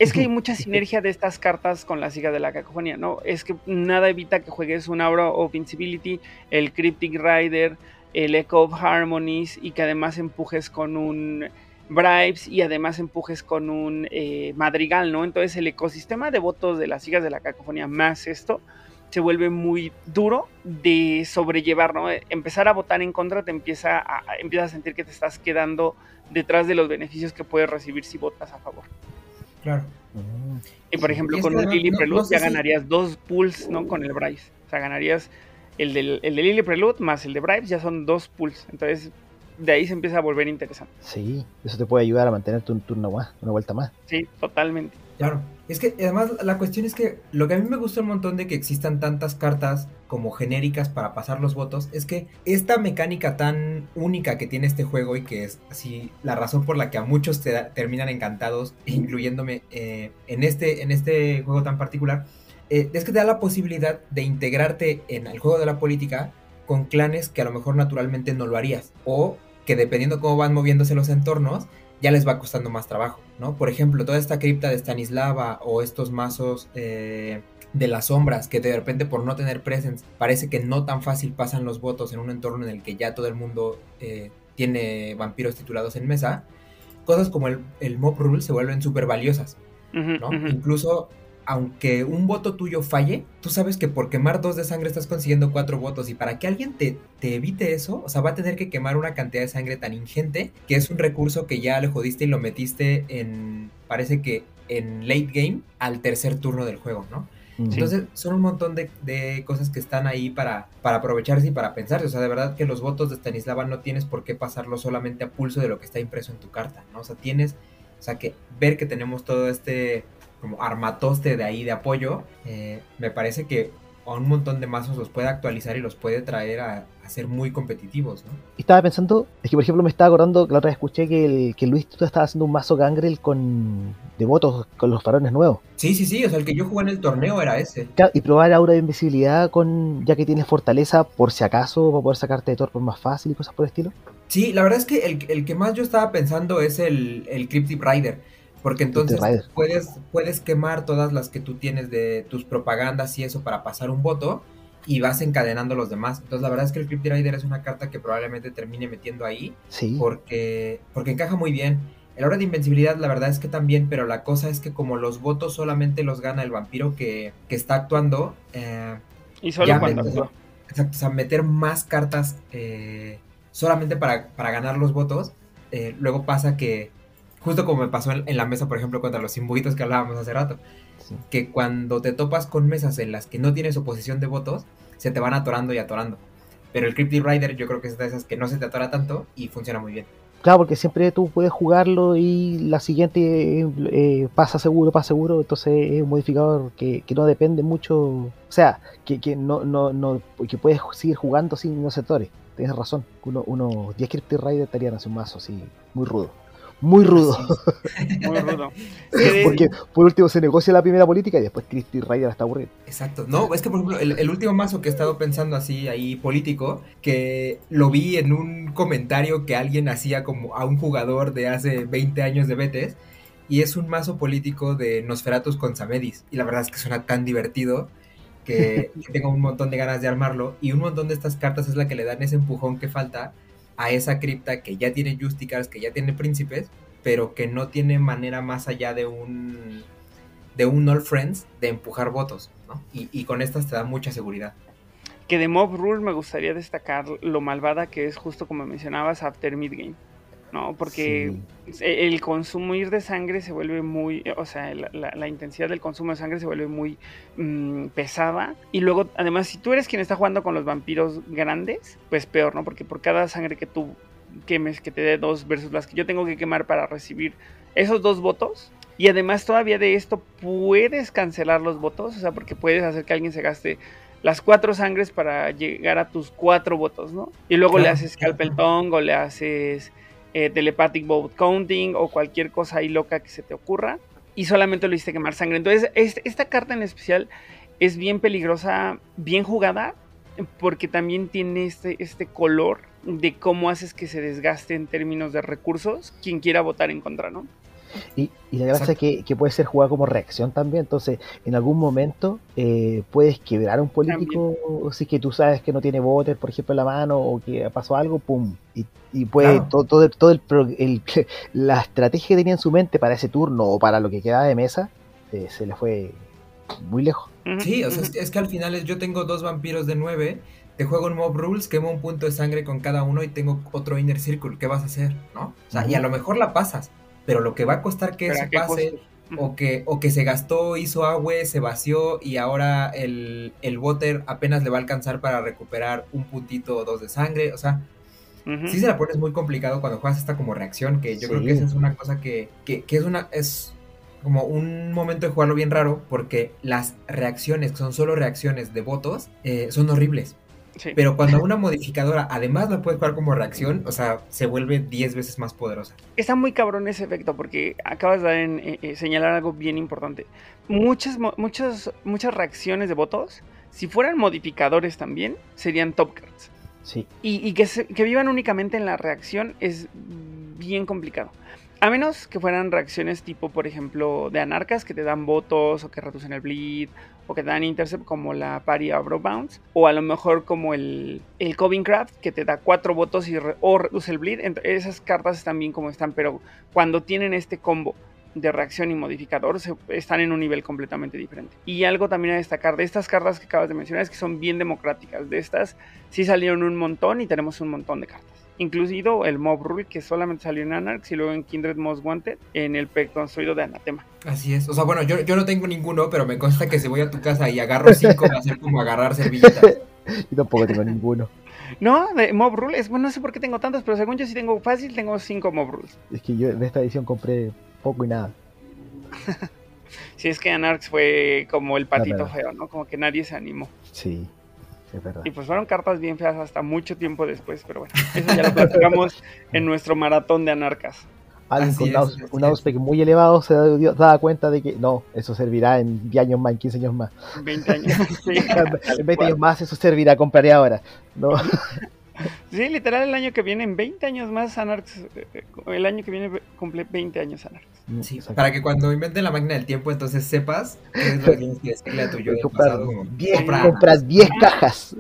es que hay mucha sinergia de estas cartas con las hijas de la cacofonía, ¿no? Es que nada evita que juegues un Aura of Invincibility, el Cryptic Rider, el Echo of Harmonies y que además empujes con un bribes y además empujes con un eh, madrigal, ¿no? Entonces el ecosistema de votos de las hijas de la cacofonía más esto se vuelve muy duro de sobrellevar, ¿no? Empezar a votar en contra te empieza a, empieza a sentir que te estás quedando detrás de los beneficios que puedes recibir si votas a favor. Claro. Y por ejemplo, con un Lily Prelude ya ganarías dos pools, ¿no? Con el Bribes. O sea, ganarías el, del, el de Lily Prelude más el de Bribes, ya son dos pools. Entonces, de ahí se empieza a volver interesante. Sí, eso te puede ayudar a mantenerte un turno más, una vuelta más. Sí, totalmente. Claro, es que además la cuestión es que lo que a mí me gusta un montón de que existan tantas cartas como genéricas para pasar los votos es que esta mecánica tan única que tiene este juego y que es así la razón por la que a muchos te terminan encantados, incluyéndome eh, en, este, en este juego tan particular, eh, es que te da la posibilidad de integrarte en el juego de la política con clanes que a lo mejor naturalmente no lo harías o que dependiendo cómo van moviéndose los entornos, ya les va costando más trabajo, ¿no? Por ejemplo, toda esta cripta de Stanislava o estos mazos eh, de las sombras que de repente por no tener presence parece que no tan fácil pasan los votos en un entorno en el que ya todo el mundo eh, tiene vampiros titulados en mesa, cosas como el, el mob rule se vuelven súper valiosas, ¿no? Incluso aunque un voto tuyo falle, tú sabes que por quemar dos de sangre estás consiguiendo cuatro votos y para que alguien te, te, evite eso, o sea, va a tener que quemar una cantidad de sangre tan ingente que es un recurso que ya le jodiste y lo metiste en, parece que en late game al tercer turno del juego, ¿no? Entonces son un montón de, de, cosas que están ahí para, para aprovecharse y para pensarse. O sea, de verdad que los votos de Stanislava no tienes por qué pasarlo solamente a pulso de lo que está impreso en tu carta, ¿no? O sea, tienes, o sea, que ver que tenemos todo este como armatoste de ahí de apoyo, eh, me parece que a un montón de mazos los puede actualizar y los puede traer a, ser muy competitivos, ¿no? Y estaba pensando, es que por ejemplo me estaba acordando, la otra vez escuché que, el, que Luis tú estaba haciendo un mazo gangrel con de votos con los farones nuevos. Sí, sí, sí, o sea, el que yo jugué en el torneo era ese. y probar aura de invisibilidad con, ya que tienes fortaleza, por si acaso, para poder sacarte de torpor más fácil y cosas por el estilo. Sí, la verdad es que el, el que más yo estaba pensando es el, el Cryptic Rider porque entonces puedes, puedes quemar todas las que tú tienes de tus propagandas y eso para pasar un voto y vas encadenando los demás. Entonces la verdad es que el Crypt Rider es una carta que probablemente termine metiendo ahí. Sí. Porque, porque encaja muy bien. El hora de invencibilidad la verdad es que también, pero la cosa es que como los votos solamente los gana el vampiro que, está actuando. Eh, y solo cuando actúa. Exacto, o sea, meter más cartas eh, solamente para, para, ganar los votos. Eh, luego pasa que Justo como me pasó en, la mesa, por ejemplo, contra los imbuitos que hablábamos hace rato. Que cuando te topas con mesas en las que no tienes oposición de votos, se te van atorando y atorando. Pero el Cryptic Rider yo creo que es de esas que no se te atora tanto y funciona muy bien. Claro, porque siempre tú puedes jugarlo y la siguiente eh, pasa seguro, pasa seguro, entonces es un modificador que, no depende mucho, o sea, que, que no, no, no, que puedes seguir jugando sin no sectores. Tienes razón, uno, uno 10 Cryptic Rider estarían hace un mazo así, muy rudo muy rudo. <laughs> Muy rudo. <laughs> Porque por último se negocia la primera política y después Christy Ryder está aburrido. Exacto. No, es que por ejemplo, el, último mazo que he estado pensando así ahí político, que lo vi en un comentario que alguien hacía como a un jugador de hace 20 años de Betes, y es un mazo político de Nosferatus con Samedis. Y la verdad es que suena tan divertido. Que, que <laughs> tengo un montón de ganas de armarlo y un montón de estas cartas es la que le dan ese empujón que falta a esa cripta que ya tiene Justicars, que ya tiene príncipes, pero que no tiene manera más allá de un de un All Friends de empujar votos, ¿no? Y, con estas te da mucha seguridad. Que de Mob Rule me gustaría destacar lo malvada que es justo como mencionabas After Midgame. ¿No? Porque e, el consumir de sangre se vuelve muy, o sea, la, intensidad del consumo de sangre se vuelve muy mm, pesada. Y luego, además, si tú eres quien está jugando con los vampiros grandes, pues peor, ¿no? Porque por cada sangre que tú quemes, que te dé dos versus las que yo tengo que quemar para recibir esos dos votos. Y además todavía de esto puedes cancelar los votos, o sea, porque puedes hacer que alguien se gaste las cuatro sangres para llegar a tus cuatro votos, ¿no? Y luego le haces Scalpel Tongue o le haces eh, Telepathic Vote Counting o cualquier cosa ahí loca que se te ocurra. Y solamente lo hiciste quemar sangre. Entonces, esta carta en especial es bien peligrosa, bien jugada, porque también tiene este, este color de cómo haces que se desgaste en términos de recursos quien quiera votar en contra, ¿no? Y, la gracia es que, puede ser jugada como reacción también. Entonces, en algún momento eh, puedes quebrar a un político si es que tú sabes que no tiene votos, por ejemplo, en la mano o que pasó algo, ¡pum! Y, y puede todo, todo, todo el, la estrategia que tenía en su mente para ese turno o para lo que quedaba de mesa eh, se le fue muy lejos. Sí, o sea, es, que al final yo tengo dos vampiros de nueve te juego un Mob Rules, quemo un punto de sangre con cada uno y tengo otro Inner Circle. ¿Qué vas a hacer? ¿No? O sea, y a lo mejor la pasas, pero lo que va a costar que eso pase, o que, o que se gastó, hizo agua, se vació y ahora el, el water apenas le va a alcanzar para recuperar un puntito o dos de sangre, o sea, sí se la pones muy complicado cuando juegas esta como reacción, que yo creo que esa es una cosa que, que, que es una, es como un momento de jugarlo bien raro, porque las reacciones, que son solo reacciones de votos, eh, son horribles. Pero cuando una modificadora además la puedes jugar como reacción, o sea, se vuelve 10 veces más poderosa. Está muy cabrón ese efecto porque acabas de eh, eh, señalar algo bien importante. Muchas, muchas, muchas reacciones de votos, si fueran modificadores también, serían top cards. Sí. Y, que, que vivan únicamente en la reacción es bien complicado. A menos que fueran reacciones tipo, por ejemplo, de anarcas que te dan votos o que reducen el bleed o que dan intercept como la Party Abro Bounce o a lo mejor como el, el Coving Craft que te da cuatro votos o reduce el bleed. esas cartas están bien como están, pero cuando tienen este combo de reacción y modificador están en un nivel completamente diferente. Y algo también a destacar de estas cartas que acabas de mencionar es que son bien democráticas. De estas sí salieron un montón y tenemos un montón de cartas incluido el Mob Rule que solamente salió en Anarx y luego en Kindred Most Wanted en el pack construido de Anatema. Así es, o sea, bueno, yo, yo no tengo ninguno, pero me consta que si voy a tu casa y agarro cinco va a ser como agarrar servilletas. yo tampoco tengo ninguno. No, de Mob Rules, bueno, no sé por qué tengo tantos, pero según yo sí tengo fácil, tengo cinco Mob Rules. Es que yo en esta edición compré poco y nada. <laughs> sí, es que Anarx fue como el patito feo, ¿no? Como que nadie se animó. Sí. Y pues fueron cartas bien feas hasta mucho tiempo después, pero bueno, eso ya lo platicamos <laughs> en nuestro maratón de anarcas. Alguien con un auspec muy elevado se da cuenta de que no, eso servirá en 10 años más, en 15 años más. 20 años. <laughs> en 20 años más eso servirá, compraré ahora. No. <laughs> <laughs> Sí, literal el año que viene, en 20 años más, Anarx, eh, el año que viene cumple 20 años Anarx. Sí, para que cuando inventen la máquina del tiempo, entonos sepas qué es lo que tienes que decirle a tu yo del pasado. compras 10 cajas.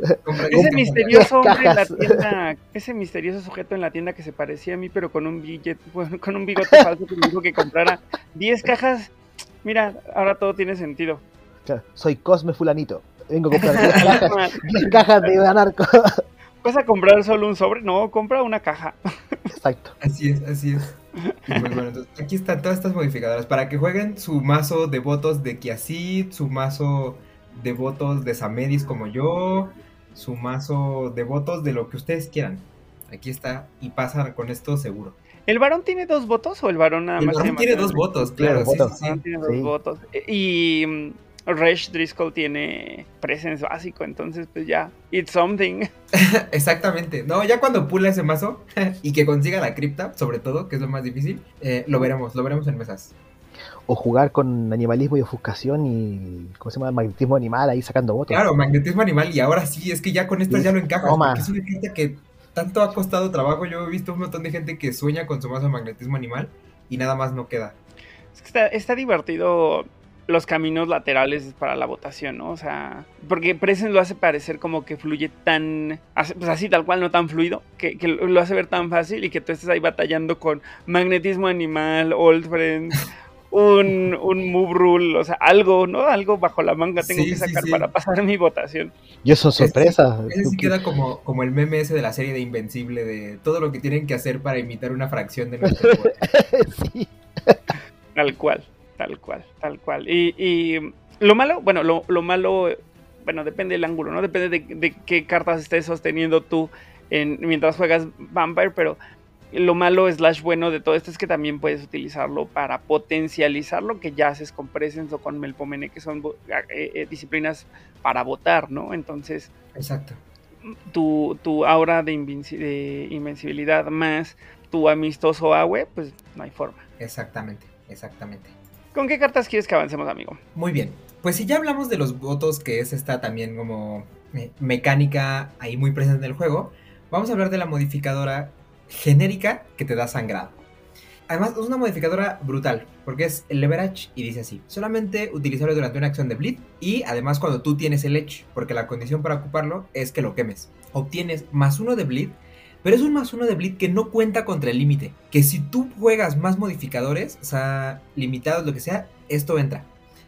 ese misterioso hombre en la tienda, ese misterioso sujeto en la tienda que se parecía a mí, pero con un billete, <laughs> con un bigote falso que me dijo que comprara 10 cajas. Mira, ahora todo tiene sentido. soy Cosme Fulanito. Vengo a comprar <laughs> 10 cajas, 10 cajas de anarco. ¿Vas a comprar solo un sobre? No, compra una caja. Exacto. Así es, así es. aquí están todas estas modificadoras para que jueguen su mazo de votos de Kiasid, su mazo de votos de Samedis como yo, su mazo de votos de lo que ustedes quieran. Aquí está y pasan con esto seguro. ¿El varón tiene dos votos o el varón nada más? El varón tiene dos votos, claro. Sí, sí, sí. Tiene dos votos. Y mm, Resh Driscoll tiene presence básico, entonces pues ya, it's something. <laughs> Exactamente. No, ya cuando pula ese mazo <laughs> y que consiga la cripta, sobre todo, que es lo más difícil, eh, lo veremos, lo veremos en mesas. O jugar con animalismo y ofuscación y, ¿cómo se llama? Magnetismo animal ahí sacando votos. Claro, magnetismo animal y ahora sí, es que ya con estas ya lo encajas. Porque es una gente que tanto ha costado trabajo. Yo he visto un montón de gente que sueña con su mazo de magnetismo animal y nada más no queda. Es que está, está divertido los caminos laterales para la votación, ¿no? O sea, porque Presence lo hace parecer como que fluye tan, pues así tal cual, no tan fluido, que, lo hace ver tan fácil y que tú estés ahí batallando con magnetismo animal, old friends, <laughs> un, un move rule, o sea, algo, ¿no? Algo bajo la manga tengo Sí, que sacar sí. para pasar mi votación. Yo son sorpresas. Ese sí queda como, como el meme ese de la serie de Invencible, de todo lo que tienen que hacer para imitar una fracción de nuestro <laughs> poder. sí. Tal cual, tal cual, tal cual. Y, y lo malo, bueno, lo, lo malo, bueno, depende del ángulo, ¿no? Depende de, de qué cartas estés sosteniendo tú en, mientras juegas Vampire, pero lo malo slash bueno de todo esto es que también puedes utilizarlo para potencializar lo que ya haces con Presence o con Melpomene, que son eh, eh, disciplinas para votar, ¿no? Entonces, Exacto. tu, tu aura de invencibilidad más tu amistoso Awe, pues no hay forma. Exactamente, exactamente. ¿Con qué cartas quieres que avancemos, amigo? Muy bien. Pues si ya hablamos de los votos, que es esta también como eh, mecánica ahí muy presente en el juego, vamos a hablar de la modificadora genérica que te da sangrado. Además, es una modificadora brutal, porque es el leverage y dice así: solamente utilizable durante una acción de bleed y además cuando tú tienes el edge, porque la condición para ocuparlo es que lo quemes. Obtienes más uno de bleed, pero es un más uno de bleed que no cuenta contra el límite. Que si tú juegas más modificadores, o sea, limitados, lo que sea, esto entra.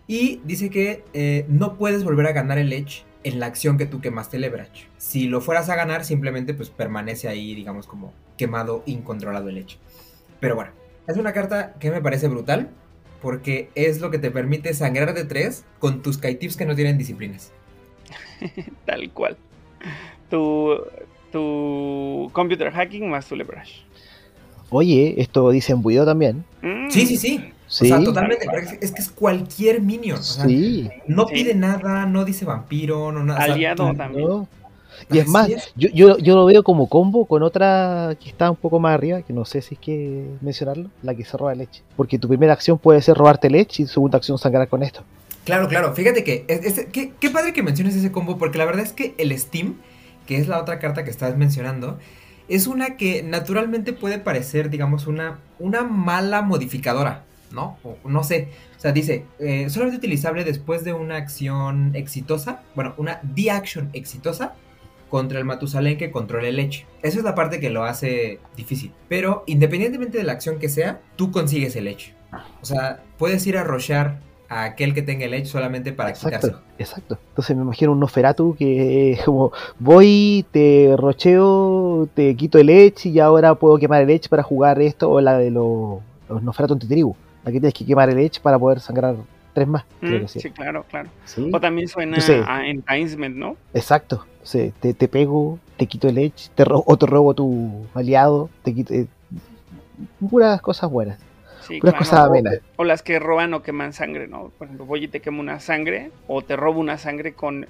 Y dice que eh, no puedes volver a ganar el edge en la acción que tú quemaste el leverage. Si lo fueras a ganar, simplemente pues permanece ahí, digamos, como quemado, incontrolado el edge. Pero bueno, es una carta que me parece brutal. Porque es lo que te permite sangrar de 3 con tus Kaitips que no tienen disciplinas. <laughs> Tal cual. Tu, tu computer hacking más tu leverage. Oye, esto dice en Buido también. Mm. Sí, sí, sí. Sí. O sea, totalmente. es, que es cualquier minion. O sea, Sí. no Sí. pide nada, no dice vampiro, no nada. o sea, Aliado también. ¿no? Y es más, es. yo, yo, yo lo veo como combo con otra que está un poco más arriba, que no sé si es que mencionarlo, la que se roba leche. Porque tu primera acción puede ser robarte leche y tu segunda acción sangrar con esto. Claro, claro. Fíjate que, es- es- qué, qué padre que menciones ese combo, porque la verdad es que el Steam, que es la otra carta que estás mencionando, es una que naturalmente puede parecer, digamos, una, una mala modificadora, ¿no? No sé. O sea, dice, eh, solamente utilizable después de una acción exitosa, bueno, una D-action exitosa contra el Matusalén que controle el Edge. Esa es la parte que lo hace difícil. Pero independientemente de la acción que sea, tú consigues el Edge. O sea, puedes ir a rochar a aquel que tenga el Edge solamente para. Exacto, exacto. Entonces me imagino un Noferatu que es como voy, te rocheo, te quito el Edge y ahora puedo quemar el Edge para jugar esto o la de los, los Noferatu antitribu. La que tienes que quemar el Edge para poder sangrar tres más. Creo Mm, que sí. sí, claro, claro. Sí, O también suena sé. a enticement, ¿no? Exacto. Sí, te, te pego, te quito el Edge, te ro- o te robo tu aliado, te quito. eh, puras cosas buenas, Sí, puras claro. cosas O-. O las que roban o queman sangre, ¿no? Por ejemplo, voy y te quemo una sangre o te robo una sangre con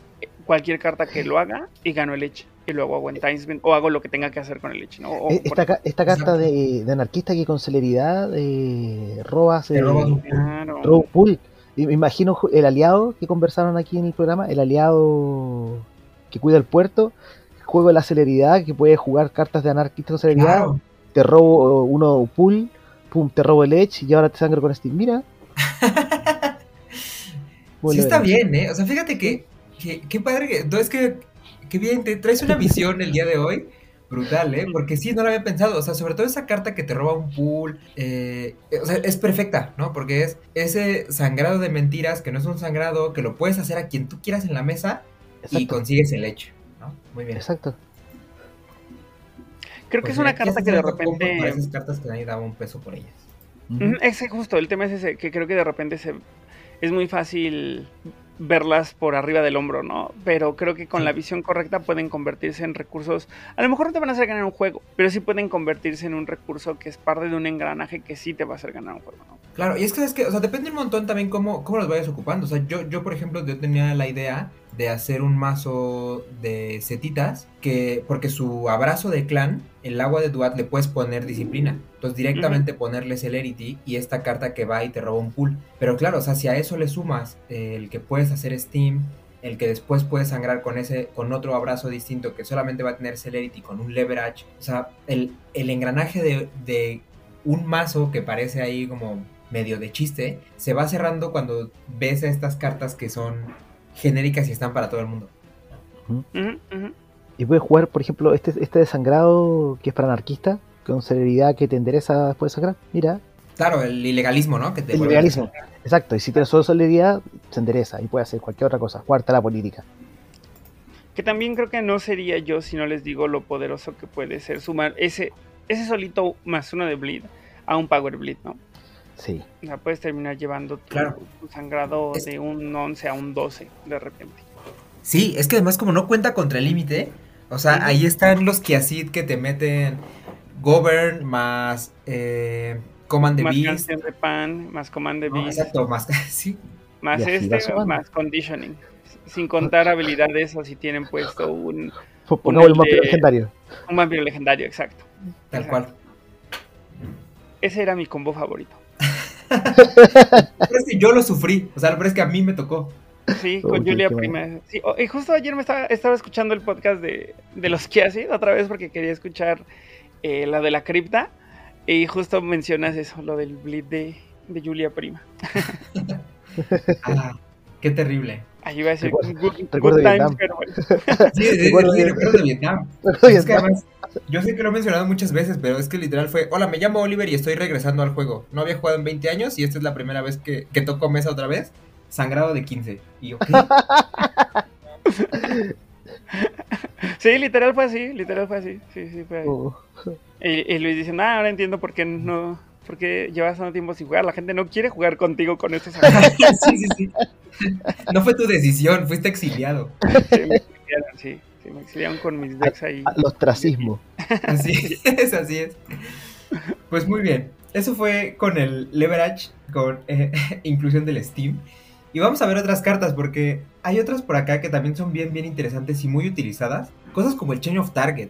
cualquier carta que lo haga y gano el Edge. Y luego hago enticement o hago lo que tenga que hacer con el Edge, ¿no? O, Eh, por- Esta, ca- esta carta de, de anarquista que con celeridad eh, robas, eh, Claro. roba un pool. Y me imagino el aliado que conversaron aquí en el programa, el aliado que cuida el puerto, juego de la celeridad, que puede jugar cartas de anarquista con celeridad, Claro. te robo uno pool, pum, te robo el edge y ahora te sangro con Steam. Mira. <laughs> Sí está bien, ¿eh? O sea, fíjate que, que, qué padre que, no, es que, qué bien, te traes una visión el día de hoy, brutal, ¿eh? Porque sí, no lo había pensado, o sea, sobre todo esa carta que te roba un pool, eh, o sea, es perfecta, ¿no? Porque es ese sangrado de mentiras, que no es un sangrado, que lo puedes hacer a quien tú quieras en la mesa y consigues el hecho, ¿no? Muy bien. Exacto. Creo que Pues es una carta que de repente... Para esas cartas que nadie daba un peso por ellas. Es que justo, el tema es ese, que creo que de repente se, es muy fácil verlas por arriba del hombro, ¿no? Pero creo que con Sí. la visión correcta pueden convertirse en recursos, a lo mejor no te van a hacer ganar un juego, pero sí pueden convertirse en un recurso que es parte de un engranaje que sí te va a hacer ganar un juego, ¿no? Claro, y es que, ¿sabes qué? O sea, depende un montón también cómo, cómo los vayas ocupando. O sea, yo, yo, por ejemplo, yo tenía la idea de hacer un mazo de setitas que, porque su abrazo de clan, el agua de Duat, le puedes poner disciplina. Entonces, directamente ponerle Celerity y esta carta que va y te roba un pool. Pero claro, o sea, si a eso le sumas eh, el que puedes hacer Steam, el que después puedes sangrar con ese con otro abrazo distinto que solamente va a tener Celerity con un leverage. O sea, el, el engranaje de, de un mazo que parece ahí como medio de chiste, se va cerrando cuando ves a estas cartas que son genéricas y están para todo el mundo. Ujú, ujú. Y puedes jugar, por ejemplo, este, este desangrado que es para anarquista, con celeridad que te endereza después de sangrar. Mira, Claro, el ilegalismo, ¿no? Que te el ilegalismo, exacto. Y si tienes solo solidaridad, se endereza y puede hacer cualquier otra cosa. Cuarta la política. Que también creo que no sería yo si no les digo lo poderoso que puede ser sumar ese, ese solito más uno de bleed a un power bleed, ¿no? Sí. O sea, puedes terminar llevando tu, sangrado de un 11 a un 12 de repente. Sí, es que además como no cuenta contra el límite, o sea, ahí están los Kiasid que te meten Govern más eh, Command the más Beast. de pan, más Command the Beast. exacto, más, <laughs> sí. Más este, más Conditioning. Sin contar habilidades o si tienen puesto un... Un, un vampiro legendario. Un vampiro legendario, exacto. Tal cual. Ese era mi combo favorito. <laughs> pero es que yo lo sufrí, o sea, lo peor es que a mí me tocó. Sí, <laughs> con Julia Prima. Sí, y justo ayer me estaba, estaba escuchando el podcast de, de los Kiasi otra vez porque quería escuchar eh, la de la cripta. Y justo mencionas eso, lo del bleed de, de Julia Prima. <laughs> ah, qué terrible. Ahí iba a decir recuerdo, good, times, pero bueno. <laughs> Sí, sí, recuerdo, sí, recuerdo de Vietnam. Es que además, yo sé que lo he mencionado muchas veces, pero es que literal fue, hola, me llamo Oliver y estoy regresando al juego. No había jugado en 20 años y esta es la primera vez que, que toco mesa otra vez. Sangrado de 15. Y yo, ¿qué? <laughs> sí, literal fue así, literal fue así. Sí, sí, fue así. Uh. Y, Luis dice, ah, ahora entiendo por qué no, porque llevas tanto tiempo sin jugar. La gente no quiere jugar contigo con estos <laughs> Sí, sí, sí. No fue tu decisión, fuiste exiliado. Sí, me exiliaron, sí. sí me exiliaron con mis decks ahí. Los ostracismo. Así <laughs> es, así es. Pues muy bien. Eso fue con el leverage, con eh, inclusión del Steam. Y vamos a ver otras cartas porque hay otras por acá que también son bien, bien interesantes y muy utilizadas. Cosas como el Change of Target.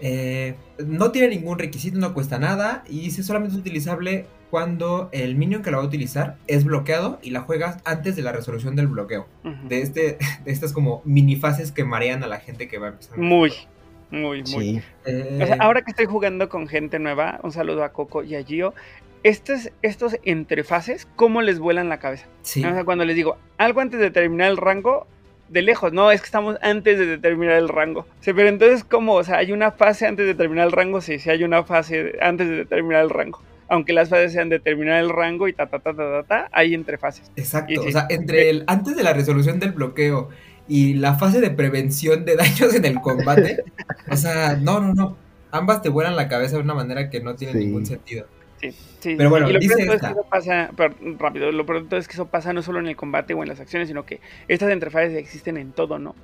Eh, no tiene ningún requisito, no cuesta nada y es solamente utilizable cuando el minion que lo va a utilizar es bloqueado y la juegas antes de la resolución del bloqueo. de, este, <laughs> de estas como mini fases que marean a la gente que va empezando. Muy, muy, muy. Eh, ahora que estoy jugando con gente nueva, un saludo a Coco y a Gio. Estos, estos entrefaces, ¿cómo les vuelan la cabeza? Sí. O sea, cuando les digo algo antes de terminar el rango, de lejos, no, es que estamos antes de determinar el rango. Sí, pero entonces, ¿cómo? O sea, hay una fase antes de determinar el rango, sí, sí hay una fase antes de determinar el rango. Aunque las fases sean determinar el rango y ta, ta, ta, ta, ta, ta hay entre fases. Exacto, o sea, entre el antes de la resolución del bloqueo y la fase de prevención de <laughs> daños en el combate, o sea, no, no, no. Ambas te vuelan la cabeza de una manera que no tiene ningún sentido. Sí, sí. Pero bueno, y lo dice es que eso pasa, rápido, lo pronto es que eso pasa no solo en el combate o en las acciones, sino que estas interfaces existen en todo, ¿no?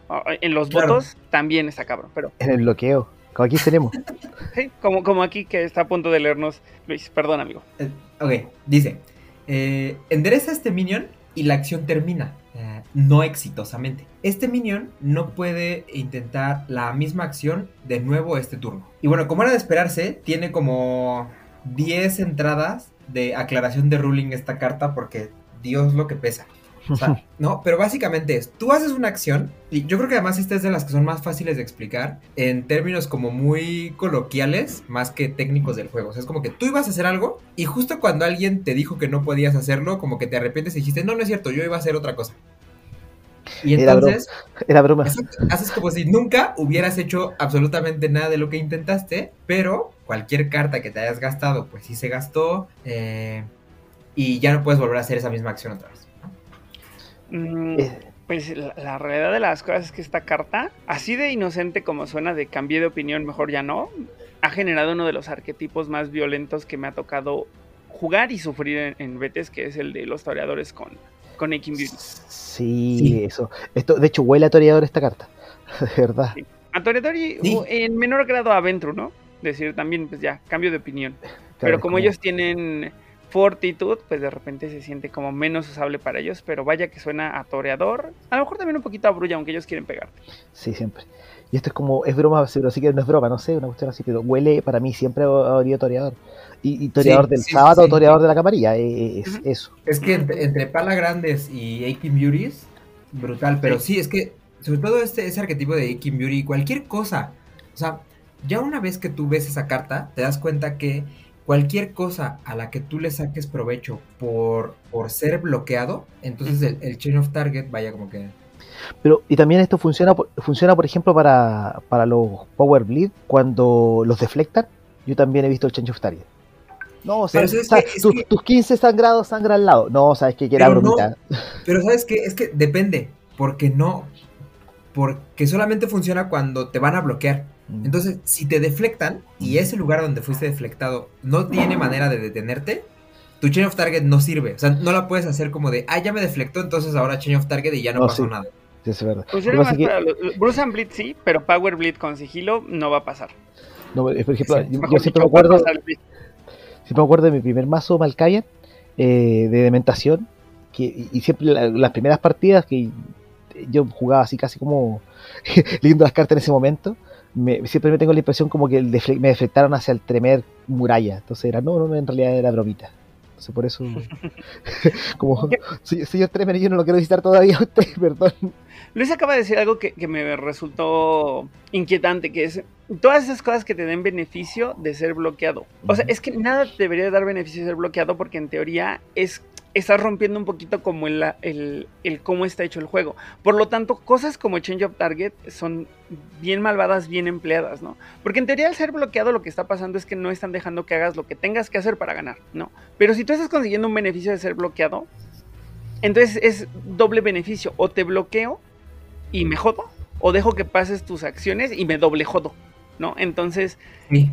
En los votos también está cabrón, pero... En el bloqueo, como aquí tenemos. <laughs> sí, como, como aquí que está a punto de leernos Luis, perdón amigo. Eh, ok, dice, eh, endereza este minion y la acción termina. Eh, no exitosamente. Este minion no puede intentar la misma acción de nuevo este turno. Y bueno, como era de esperarse, tiene como 10 entradas de aclaración de ruling esta carta porque Dios lo que pesa. O sea, <laughs> no, pero básicamente es, tú haces una acción, y yo creo que además esta es de las que son más fáciles de explicar, en términos como muy coloquiales, más que técnicos del juego. O sea, es como que tú ibas a hacer algo, y justo cuando alguien te dijo que no podías hacerlo, como que te arrepientes y dijiste, no, no es cierto, yo iba a hacer otra cosa. Y entonces, era broma. Haces como si nunca hubieras hecho absolutamente nada de lo que intentaste, pero cualquier carta que te hayas gastado, pues sí se gastó eh, y ya no puedes volver a hacer esa misma acción otra vez. Mm, eh. pues la, realidad de las cosas es que esta carta, así de inocente como suena de cambié de opinión, mejor ya no, ha generado uno de los arquetipos más violentos que me ha tocado jugar y sufrir en, Betes, que es el de los toreadores con, con Aching Beauty. Sí, eso. Esto, de hecho, huele a toreador esta carta, <laughs> de verdad. A toreador y en menor grado a Ventru, ¿no? Decir también, pues ya, cambio de opinión. pero como, ellos tienen fortitud, pues de repente se siente como menos usable para ellos, pero vaya que suena a toreador, a lo mejor también un poquito a brulla, aunque ellos quieren pegarte. Sí, siempre. Y esto es como, es broma, pero sí que no es broma, no sé, una cuestión así, pero huele para mí siempre a oído toreador. Y, toreador del sábado, toreador de la camarilla, es, eso. Es que entre, Pala Grandes y Aching Beauties, brutal, pero sí. es que, sobre todo este, ese arquetipo de Aching Beauty, cualquier cosa, o sea, ya una vez que tú ves esa carta, te das cuenta que cualquier cosa a la que tú le saques provecho por, por ser bloqueado, entonces el, el chain of target vaya como que... Pero, y también esto funciona, funciona por ejemplo, para, para los Power Bleed, cuando los deflectan, yo también he visto el Change of Target. No, o sea, tus 15 sangrados sangra al lado. No, sabes que era bromita. pero sabes que es que depende, porque no, porque solamente funciona cuando te van a bloquear. Entonces, si te deflectan y ese lugar donde fuiste deflectado no tiene manera de detenerte, tu chain of target no sirve. O sea, no la puedes hacer como de, ah, ya me deflectó, entonces ahora chain of target y ya no, pasó nada. Sí, es verdad. Pues Bruce and Bleed sí, pero Power Bleed con sigilo no va a pasar. No, por ejemplo, yo, siempre me acuerdo. Siempre me acuerdo de mi primer mazo Malkavian eh, de Dementación. Que, y siempre las primeras partidas que yo jugaba así casi como <laughs> leyendo las cartas en ese momento. Me, siempre me tengo la impresión como que me deflectaron hacia el tremer muralla. Entonces era, no, no, en realidad era bromita. Entonces por eso, <laughs> como, señor Tremer, yo no lo quiero visitar todavía <laughs> usted, perdón. Luis acaba de decir algo que, que, me resultó inquietante, que es todas esas cosas que te den beneficio de ser bloqueado. O sea, es que nada te debería dar beneficio de ser bloqueado porque en teoría es estás rompiendo un poquito como el, el, el, cómo está hecho el juego. Por lo tanto, cosas como Change of Target son bien malvadas, bien empleadas, ¿no? Porque en teoría al ser bloqueado lo que está pasando es que no están dejando que hagas lo que tengas que hacer para ganar, ¿no? Pero si tú estás consiguiendo un beneficio de ser bloqueado, entonces es doble beneficio. O te bloqueo y me jodo, o dejo que pases tus acciones y me doble jodo, ¿no? Entonces... Sí.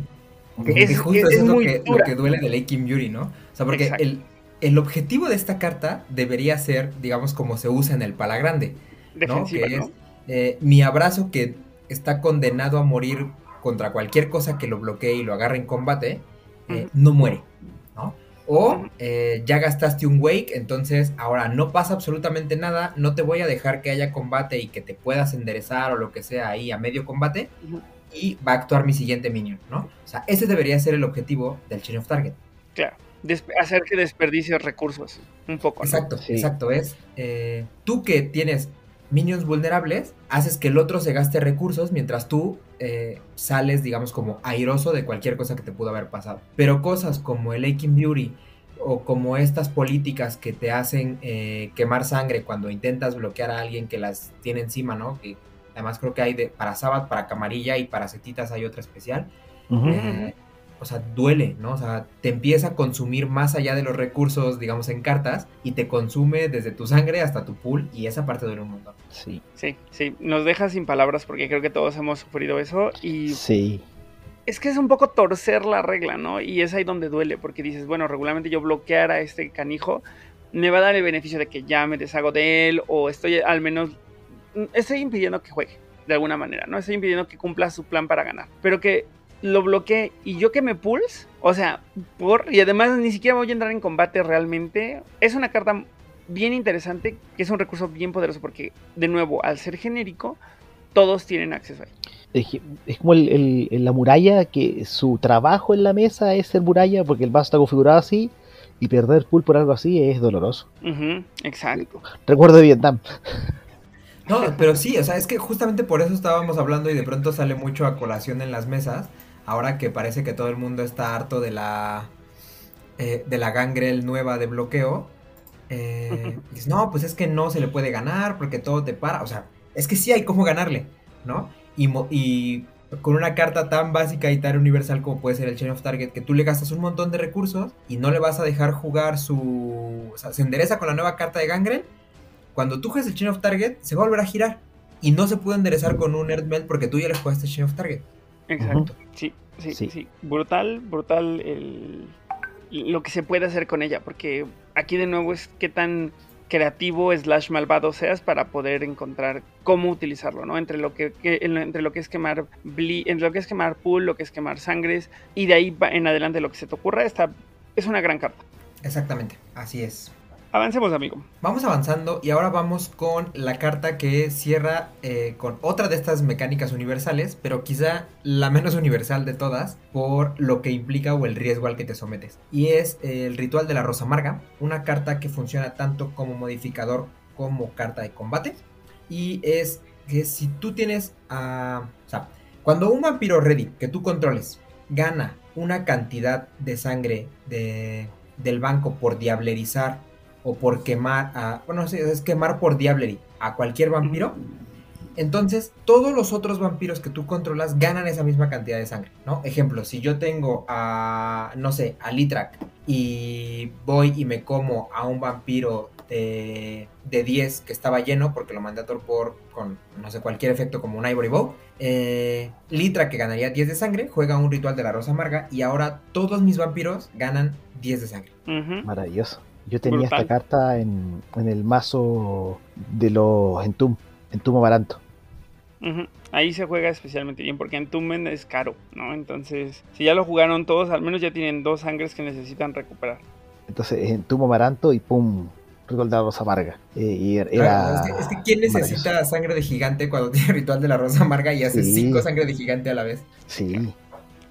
Es, justo es, lo, que, lo, que, duele de Lake Beauty, ¿no? O sea, porque el, el objetivo de esta carta debería ser, digamos, como se usa en el pala grande, ¿no? Que es eh, mi abrazo que está condenado a morir contra cualquier cosa que lo bloquee y lo agarre en combate, eh, no muere, ¿no? O eh, ya gastaste un wake, entonces ahora no pasa absolutamente nada, no te voy a dejar que haya combate y que te puedas enderezar o lo que sea ahí a medio combate, y va a actuar mi siguiente minion, ¿no? O sea, ese debería ser el objetivo del Chain of Target. Claro hacer que desperdicies recursos. Un poco. Exacto, exacto. Es eh, tú que tienes minions vulnerables, haces que el otro se gaste recursos mientras tú eh, sales, digamos, como airoso de cualquier cosa que te pudo haber pasado. Pero cosas como el Aching Beauty o como estas políticas que te hacen eh, quemar sangre cuando intentas bloquear a alguien que las tiene encima, ¿no? Que además creo que hay de, para Sabbath, para Camarilla y para Setitas hay otra especial o sea, duele, ¿no? O sea, te empieza a consumir más allá de los recursos, digamos, en cartas, y te consume desde tu sangre hasta tu pool, y esa parte duele un montón. Sí. Sí, sí, nos deja sin palabras porque creo que todos hemos sufrido eso, y... Sí. Es que es un poco torcer la regla, ¿no? Y es ahí donde duele, porque dices, bueno, regularmente yo bloquear a este canijo me va a dar el beneficio de que ya me deshago de él, o estoy al menos... Estoy impidiendo que juegue, de alguna manera, ¿no? Estoy impidiendo que cumpla su plan para ganar. Pero que lo bloqueé y yo que me pulse, o sea, por y además ni siquiera voy a entrar en combate realmente. Es una carta bien interesante, que es un recurso bien poderoso porque de nuevo, al ser genérico, todos tienen acceso a él. Es, como el, la muralla, que su trabajo en la mesa es ser muralla, porque el vaso está configurado así, y perder pool por algo así es doloroso. exacto. Recuerdo de Vietnam. No, pero sí, o sea, es que justamente por eso estábamos hablando y de pronto sale mucho a colación en las mesas, ahora que parece que todo el mundo está harto de la eh, de la gangrel nueva de bloqueo, eh, <laughs> dices, no, pues es que no se le puede ganar porque todo te para, o sea, es que sí hay cómo ganarle, ¿no? Y, y con una carta tan básica y tan universal como puede ser el Chain of Target, que tú le gastas un montón de recursos y no le vas a dejar jugar su... O sea, se endereza con la nueva carta de gangrel, cuando tú juegas el Chain of Target, se va a volver a girar. Y no se puede enderezar con un Earthmelt porque tú ya le jugaste Chain of Target. Exacto. sí, sí, sí, Brutal, brutal el, lo que se puede hacer con ella. Porque aquí de nuevo es qué tan creativo slash malvado seas para poder encontrar cómo utilizarlo, ¿no? Entre lo que, entre lo que es quemar entre lo que es quemar pool, lo que es quemar sangres y de ahí en adelante lo que se te ocurra, esta es una gran carta. Exactamente, así es. Avancemos, amigo. Vamos avanzando y ahora vamos con la carta que cierra eh, con otra de estas mecánicas universales, pero quizá la menos universal de todas por lo que implica o el riesgo al que te sometes. Y es el ritual de la rosa amarga, una carta que funciona tanto como modificador como carta de combate. Y es que si tú tienes a... o sea, cuando un vampiro ready que tú controles gana una cantidad de sangre de, del banco por diablerizar o por quemar a. Bueno, es quemar por Diablery a cualquier vampiro. Entonces, todos los otros vampiros que tú controlas ganan esa misma cantidad de sangre, ¿no? Ejemplo, si yo tengo a, no sé, a Litrak y voy y me como a un vampiro de, de 10 que estaba lleno porque lo mandé a torpor con, no sé, cualquier efecto como un Ivory Bow, eh, Litra, que ganaría 10 de sangre, juega un ritual de la Rosa Amarga y ahora todos mis vampiros ganan 10 de sangre. Maravilloso. Yo tenía Brutal. esta carta en, en el mazo de los Entum, Entum Amaranto. Ujú. Ahí se juega especialmente bien porque Entombment es caro, ¿no? Entonces, si ya lo jugaron todos, al menos ya tienen dos sangres que necesitan recuperar. Entonces, Entum Amaranto y pum, ritual de la Rosa Amarga. Eh, y era, es, que, es que ¿quién necesita sangre de gigante cuando tiene ritual de la Rosa Amarga y hace Sí. 5 sangre de gigante a la vez? Sí,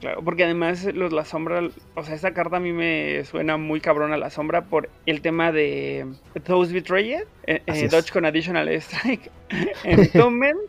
Claro, porque además los La Sombra, o sea, esta carta a mí me suena muy cabrón a La Sombra por el tema de Those Betrayed, eh, eh. Dodge con Additional Strike, <laughs> Entombment,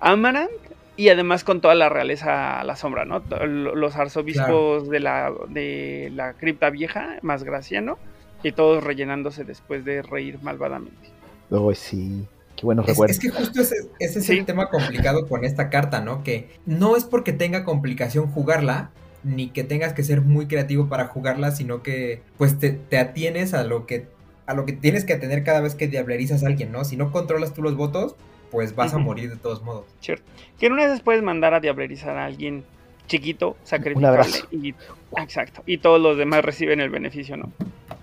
Amaranth y además con toda la realeza a La Sombra, ¿no? Los arzobispos de, la, de la cripta vieja, más Graciano, y todos rellenándose después de reír malvadamente. luego sí, qué buenos Es, recuerdos. es que justo ese, ese es Sí. el tema complicado con esta carta, ¿no? Que no es porque tenga complicación jugarla, ni que tengas que ser muy creativo para jugarla, sino que pues te, te atienes a lo que a lo que tienes que atender cada vez que diablerizas a alguien, ¿no? Si no controlas tú los votos, pues vas a morir de todos modos. Cierto. Que en una vez puedes mandar a diablerizar a alguien chiquito, sacrificable, abrazo. y, exacto, y todos los demás reciben el beneficio, ¿no?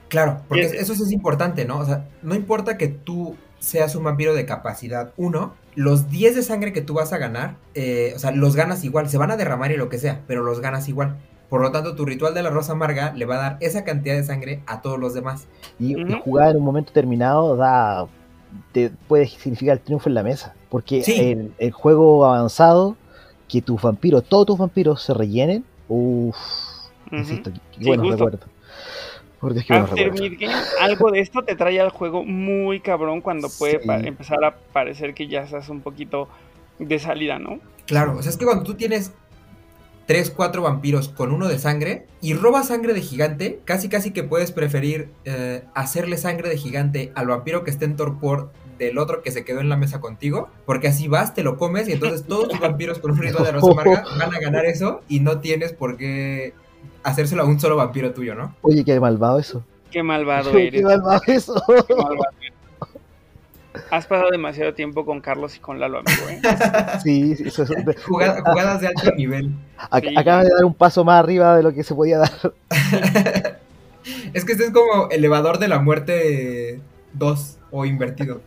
Claro, porque es- eso sí es importante, ¿no? O sea, no importa que tú seas un vampiro de capacidad 1, los 10 de sangre que tú vas a ganar, eh, o sea, los ganas igual, se van a derramar y lo que sea, pero los ganas igual. Por lo tanto, tu ritual de la rosa amarga le va a dar esa cantidad de sangre a todos los demás. Y, y Ujú. jugar en un momento determinado da te puede significar el triunfo en la mesa. Porque Sí. en el juego avanzado, que tus vampiros, todos tus vampiros se rellenen, uff, insisto, Sí, buenos justo. After. Midgame, algo de esto te trae al juego muy cabrón cuando puede Sí. empezar a parecer que ya estás un poquito de salida, ¿no? Claro, o sea, es que cuando tú tienes 3, 4 vampiros con uno de sangre y robas sangre de gigante, casi casi que puedes preferir eh, hacerle sangre de gigante al vampiro que esté en torpor del otro que se quedó en la mesa contigo, porque así vas, te lo comes y entonces todos tus vampiros con un ritual de rosa amarga <laughs> van a ganar eso y no tienes por qué hacérselo a un solo vampiro tuyo, ¿no? Oye, qué malvado eso. Qué malvado <laughs> qué eres. malvado eso. qué malvado eres. Has pasado demasiado tiempo con Carlos y con Lalo, amigo, ¿eh? <laughs> sí, sí, eso es- Jugada- jugadas de alto <laughs> nivel. ac- Sí. Acaba de dar un paso más arriba de lo que se podía dar. es que este es como elevador de la muerte 2 o invertido.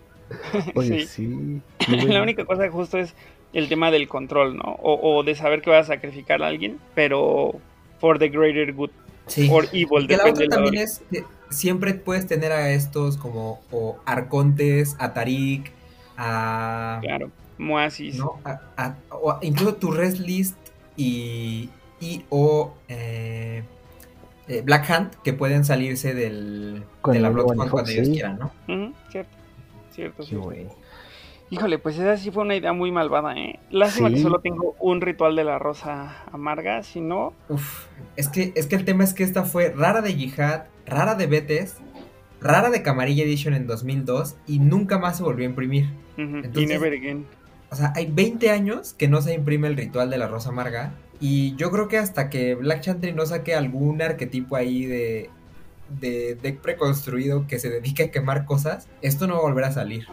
Oye, Sí. sí. qué bueno. La única cosa justo es el tema del control, ¿no? O, o de saber que vas a sacrificar a alguien, pero for the greater good, Sí. or evil, Que la depende otra también es que siempre puedes tener a estos como o arcontes, a Tarik, a, Claro, Moasis. ¿no? a- a- o incluso tu rest list y, y o eh, eh, Black Hand que pueden salirse del, Con de la Bloodhound cuando ellos sí. quieran, ¿no? Ujú, cierto, cierto, Qué cierto. Híjole, pues esa sí fue una idea muy malvada, ¿eh? Lástima que solo tengo un ritual de la rosa amarga, si no, Uf, es que, es que el tema es que esta fue rara de Jihad, rara de Betes, rara de Camarilla Edition en 2002 y nunca más se volvió a imprimir. y Entonces- never again. O sea, hay 20 años que no se imprime el ritual de la rosa amarga. Y yo creo que hasta que Black Chantry no saque algún arquetipo ahí de, de deck preconstruido que se dedique a quemar cosas, esto no va a volver a salir.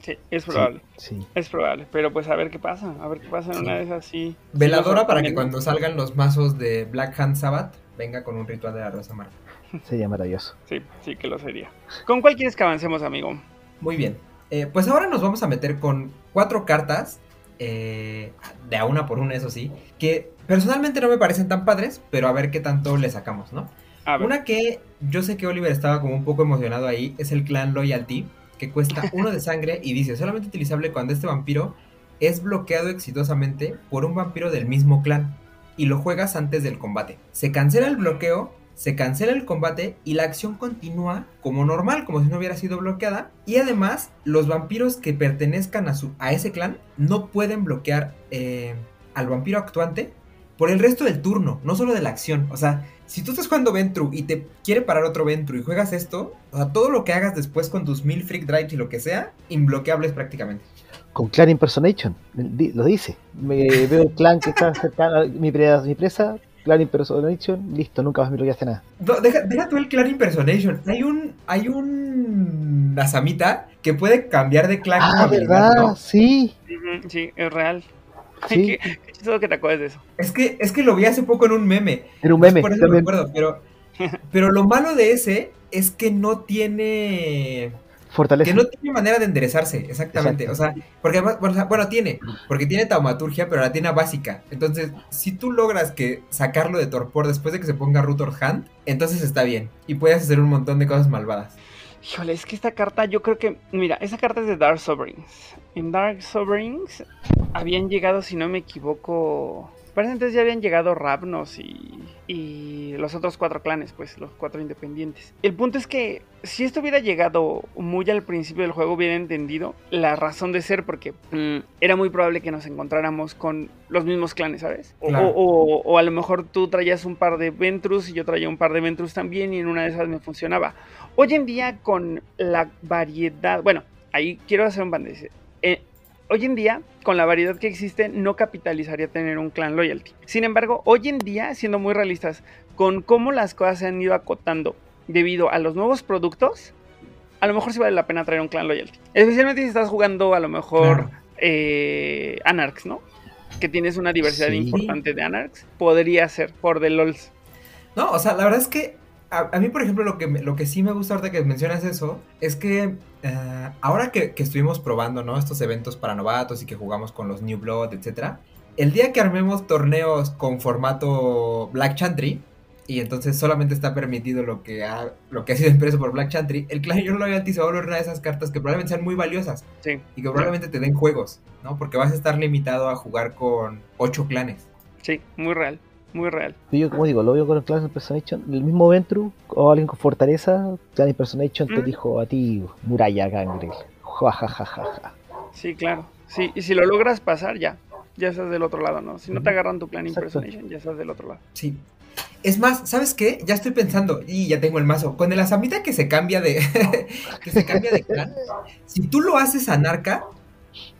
Sí, es probable, Sí. es probable, pero pues a ver qué pasa, a ver qué pasa en Sí. una de esas sí. Veladora sí para que cuando salgan los mazos de Black Hand Sabbath venga con un ritual de la rosa amarga. <laughs> Sería maravilloso. Sí, sí que lo sería. ¿Con cuál quieres que avancemos, amigo? Muy bien. Eh, pues ahora nos vamos a meter con cuatro cartas. eh, de a una por una, eso sí. Que personalmente no me parecen tan padres, pero a ver qué tanto le sacamos, ¿no? A ver, Una que yo sé que Oliver estaba como un poco emocionado ahí es el clan Loyalty, que cuesta <laughs> uno de sangre y dice solamente utilizable cuando este vampiro es bloqueado exitosamente por un vampiro del mismo clan y lo juegas antes del combate. Se cancela el bloqueo, se cancela el combate y la acción continúa como normal, como si no hubiera sido bloqueada. Y además, los vampiros que pertenezcan a, su, a ese clan no pueden bloquear eh, al vampiro actuante por el resto del turno, no solo de la acción. O sea, si tú estás jugando Ventru y te quiere parar otro Ventru y juegas esto, o sea, todo lo que hagas después con tus mil Freak Drives y lo que sea, imbloqueables prácticamente. Con Clan Impersonation, lo dice. Me veo el clan que está cercano a mi, mi presa, Clan Impersonation, listo, nunca más me bloqueaste nada. No, deja, deja tú el clan impersonation. Hay un. Hay un. Nasamita que puede cambiar de clan Ah, habilidad, ¿verdad? ¿no? Sí, Sí, es real. Sí. <laughs> qué, qué chistoso que te acuerdes de eso. Es que, es que lo vi hace poco en un meme. Era un meme. Por eso me acuerdo, pero. <laughs> Pero lo malo de ese es que no tiene. Fortaleza. Que no tiene manera de enderezarse, exactamente. Exacto. O sea, porque además, bueno, o sea, bueno, tiene, porque tiene taumaturgia, pero la tiene a básica. Entonces, si tú logras que sacarlo de torpor después de que se ponga Rutor Hand, entonces está bien. Y puedes hacer un montón de cosas malvadas. Híjole, es que esta carta yo creo que... Mira, esa carta es de Dark Sovereigns. En Dark Sovereigns habían llegado, si no me equivoco... Parece entonces ya habían llegado Ravnos y, y los otros cuatro clanes, pues los cuatro independientes. El punto es que si esto hubiera llegado muy al principio del juego, hubiera entendido la razón de ser, porque mm, era muy probable que nos encontráramos con los mismos clanes, ¿sabes? O, Claro. o- o a lo mejor tú traías un par de Ventrus y yo traía un par de Ventrus también, y en una de esas me funcionaba. Hoy en día con la variedad, bueno, ahí quiero hacer un bandez. Eh, hoy en día, con la variedad que existe, no capitalizaría tener un clan loyalty. Sin embargo, hoy en día, siendo muy realistas, con cómo las cosas se han ido acotando debido a los nuevos productos, a lo mejor sí vale la pena traer un clan loyalty. Especialmente si estás jugando a lo mejor Claro. eh, Anarchs, ¿no? Que tienes una diversidad Sí. importante de Anarchs. Podría ser por the LOLs. No, o sea, la verdad es que a, a mí, por ejemplo, lo que, lo que sí me gusta ahorita que mencionas eso es que eh, ahora que, que estuvimos probando, ¿no? Estos eventos para novatos y que jugamos con los New Blood, etcétera, el día que armemos torneos con formato Black Chantry, y entonces solamente está permitido lo que ha, lo que ha sido impreso por Black Chantry, el Clan Your Loyalty se va a volver una de esas cartas que probablemente sean muy valiosas Sí, y que probablemente te den juegos, ¿no? Porque vas a estar limitado a jugar con ocho clanes. sí, muy real, muy real. Yo, como digo, lo veo con el Clan Impersonation. El mismo Ventru o alguien con Fortaleza, Clan Impersonation te Mm. dijo a ti, Muralla Gangrel. Ja, ja, ja, ja, ja. Sí, claro. Sí, y si lo logras pasar, ya. Ya estás del otro lado, ¿no? Si no te agarran tu clan Exacto. impersonation, ya estás del otro lado. Sí. Es más, ¿sabes qué? Ya estoy pensando, y ya tengo el mazo. Con el Asamita que se cambia de. <laughs> que se cambia de clan. Si tú lo haces anarca,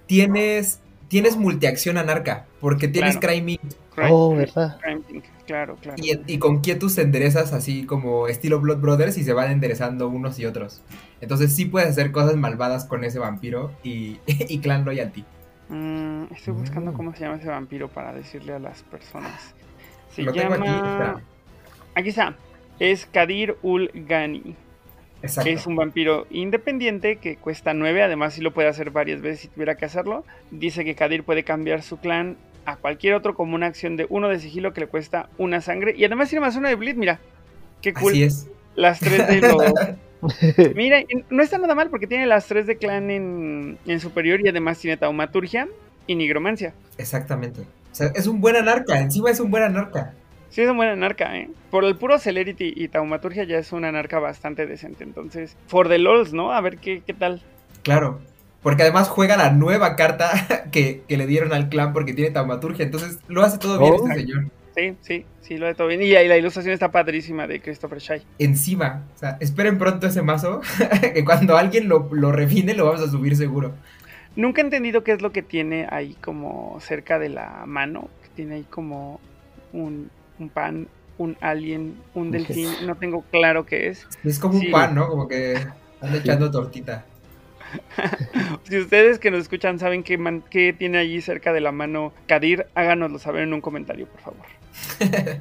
tienes. Tienes multiacción anarca. Porque tienes Claro. Crime Ink, Crime- Oh, ¿verdad? Crime Claro, claro. y, y con Quietus te enderezas así como estilo Blood Brothers y se van enderezando unos y otros. Entonces sí puedes hacer cosas malvadas con ese vampiro y, <laughs> y Clan Loyalty. Mm, estoy buscando Mm. cómo se llama ese vampiro para decirle a las personas. Se Lo tengo aquí, llama. espera. Aquí está. Es Kadir Ul Ghani. Exacto. Es un vampiro independiente que cuesta 9. Además, sí lo puede hacer varias veces si tuviera que hacerlo. Dice que Kadir puede cambiar su clan a cualquier otro como una acción de uno de sigilo que le cuesta una sangre. Y además tiene más uno de bleed, mira. Qué cool. Así es. Las tres de. <laughs> Mira, no está nada mal porque tiene las tres de clan en, en superior y además tiene taumaturgia y nigromancia. Exactamente. O sea, es un buen anarca. Encima es un buen anarca. Sí, es un buen anarca, ¿eh? Por el puro celerity y taumaturgia ya es un anarca bastante decente. Entonces, for the lols, ¿no? A ver qué, qué tal. Claro. Porque además juega la nueva carta <laughs> que, que le dieron al clan porque tiene taumaturgia. Entonces lo hace todo bien Oh. este señor. Sí, sí, sí, lo de todo bien. Y ahí la ilustración está padrísima de Christopher Shai. Encima. O sea, esperen pronto ese mazo. <laughs> que cuando alguien lo, lo refine lo vamos a subir seguro. Nunca he entendido qué es lo que tiene ahí como cerca de la mano. Que tiene ahí como un, un pan, un alien, un delfín. No tengo claro qué es. Es como un pan, ¿no? Como que anda echando tortita. <laughs> Si ustedes que nos escuchan saben qué, man- qué tiene allí cerca de la mano Kadir, háganoslo saber en un comentario, por favor. <laughs>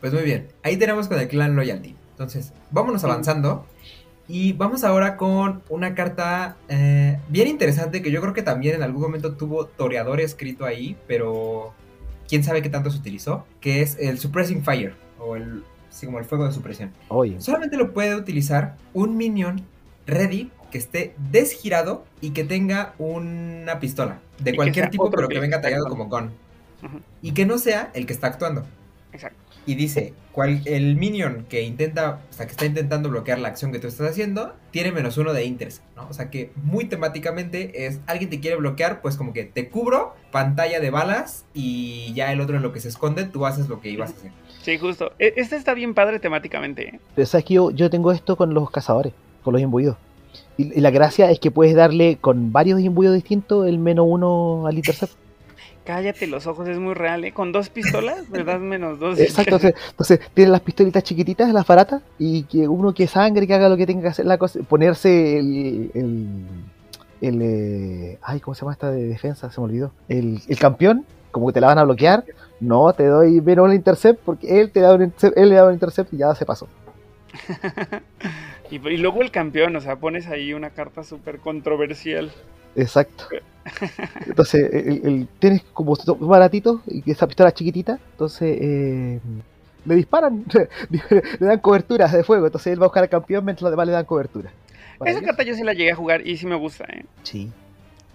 Pues muy bien, ahí tenemos con el clan Loyalty. Entonces, vámonos avanzando. Y vamos ahora con una carta eh, bien interesante que yo creo que también en algún momento tuvo Toreador escrito ahí, pero quién sabe qué tanto se utilizó, que es el Suppressing Fire, o el, sí, como el fuego de supresión. Oye, Solamente lo puede utilizar un minion ready que esté desgirado y que tenga una pistola de cualquier tipo, pero que venga tallado como gun. Ujú, Y que no sea el que está actuando. Exacto. Y dice, cual, el minion que intenta, o sea, que está intentando bloquear la acción que tú estás haciendo, tiene menos uno de interest, ¿no? O sea que muy temáticamente es, alguien te quiere bloquear, pues como que te cubro, pantalla de balas, y ya el otro en lo que se esconde, tú haces lo que ibas a hacer. Sí, justo. E- Este está bien padre temáticamente, ¿eh? pero sabes que yo, yo tengo esto con los cazadores, con los imbuidos. Y, y la gracia es que puedes darle con varios imbuidos distintos el menos uno al intercept. Cállate los ojos, es muy real, ¿eh? Con dos pistolas, <laughs> me das menos dos. Exacto, entonces, entonces tienen las pistolitas chiquititas, las baratas, y que uno que sangre, que haga lo que tenga que hacer, la cosa, ponerse el, el, el, eh, ay, ¿cómo se llama esta de defensa? Se me olvidó. El, el campeón, como que te la van a bloquear, no, te doy menos un intercept, porque él te da un intercept, él le da un intercept y ya se pasó. <laughs> y, y luego el campeón, o sea, pones ahí una carta súper controversial. Exacto. <laughs> Entonces, el, el- tienes como baratitos y esa pistola chiquitita, entonces eh, le disparan, <laughs> le dan cobertura de fuego, entonces él va a buscar al campeón mientras los demás le dan cobertura. Esa carta yo sí la llegué a jugar y sí me gusta, ¿eh? Sí.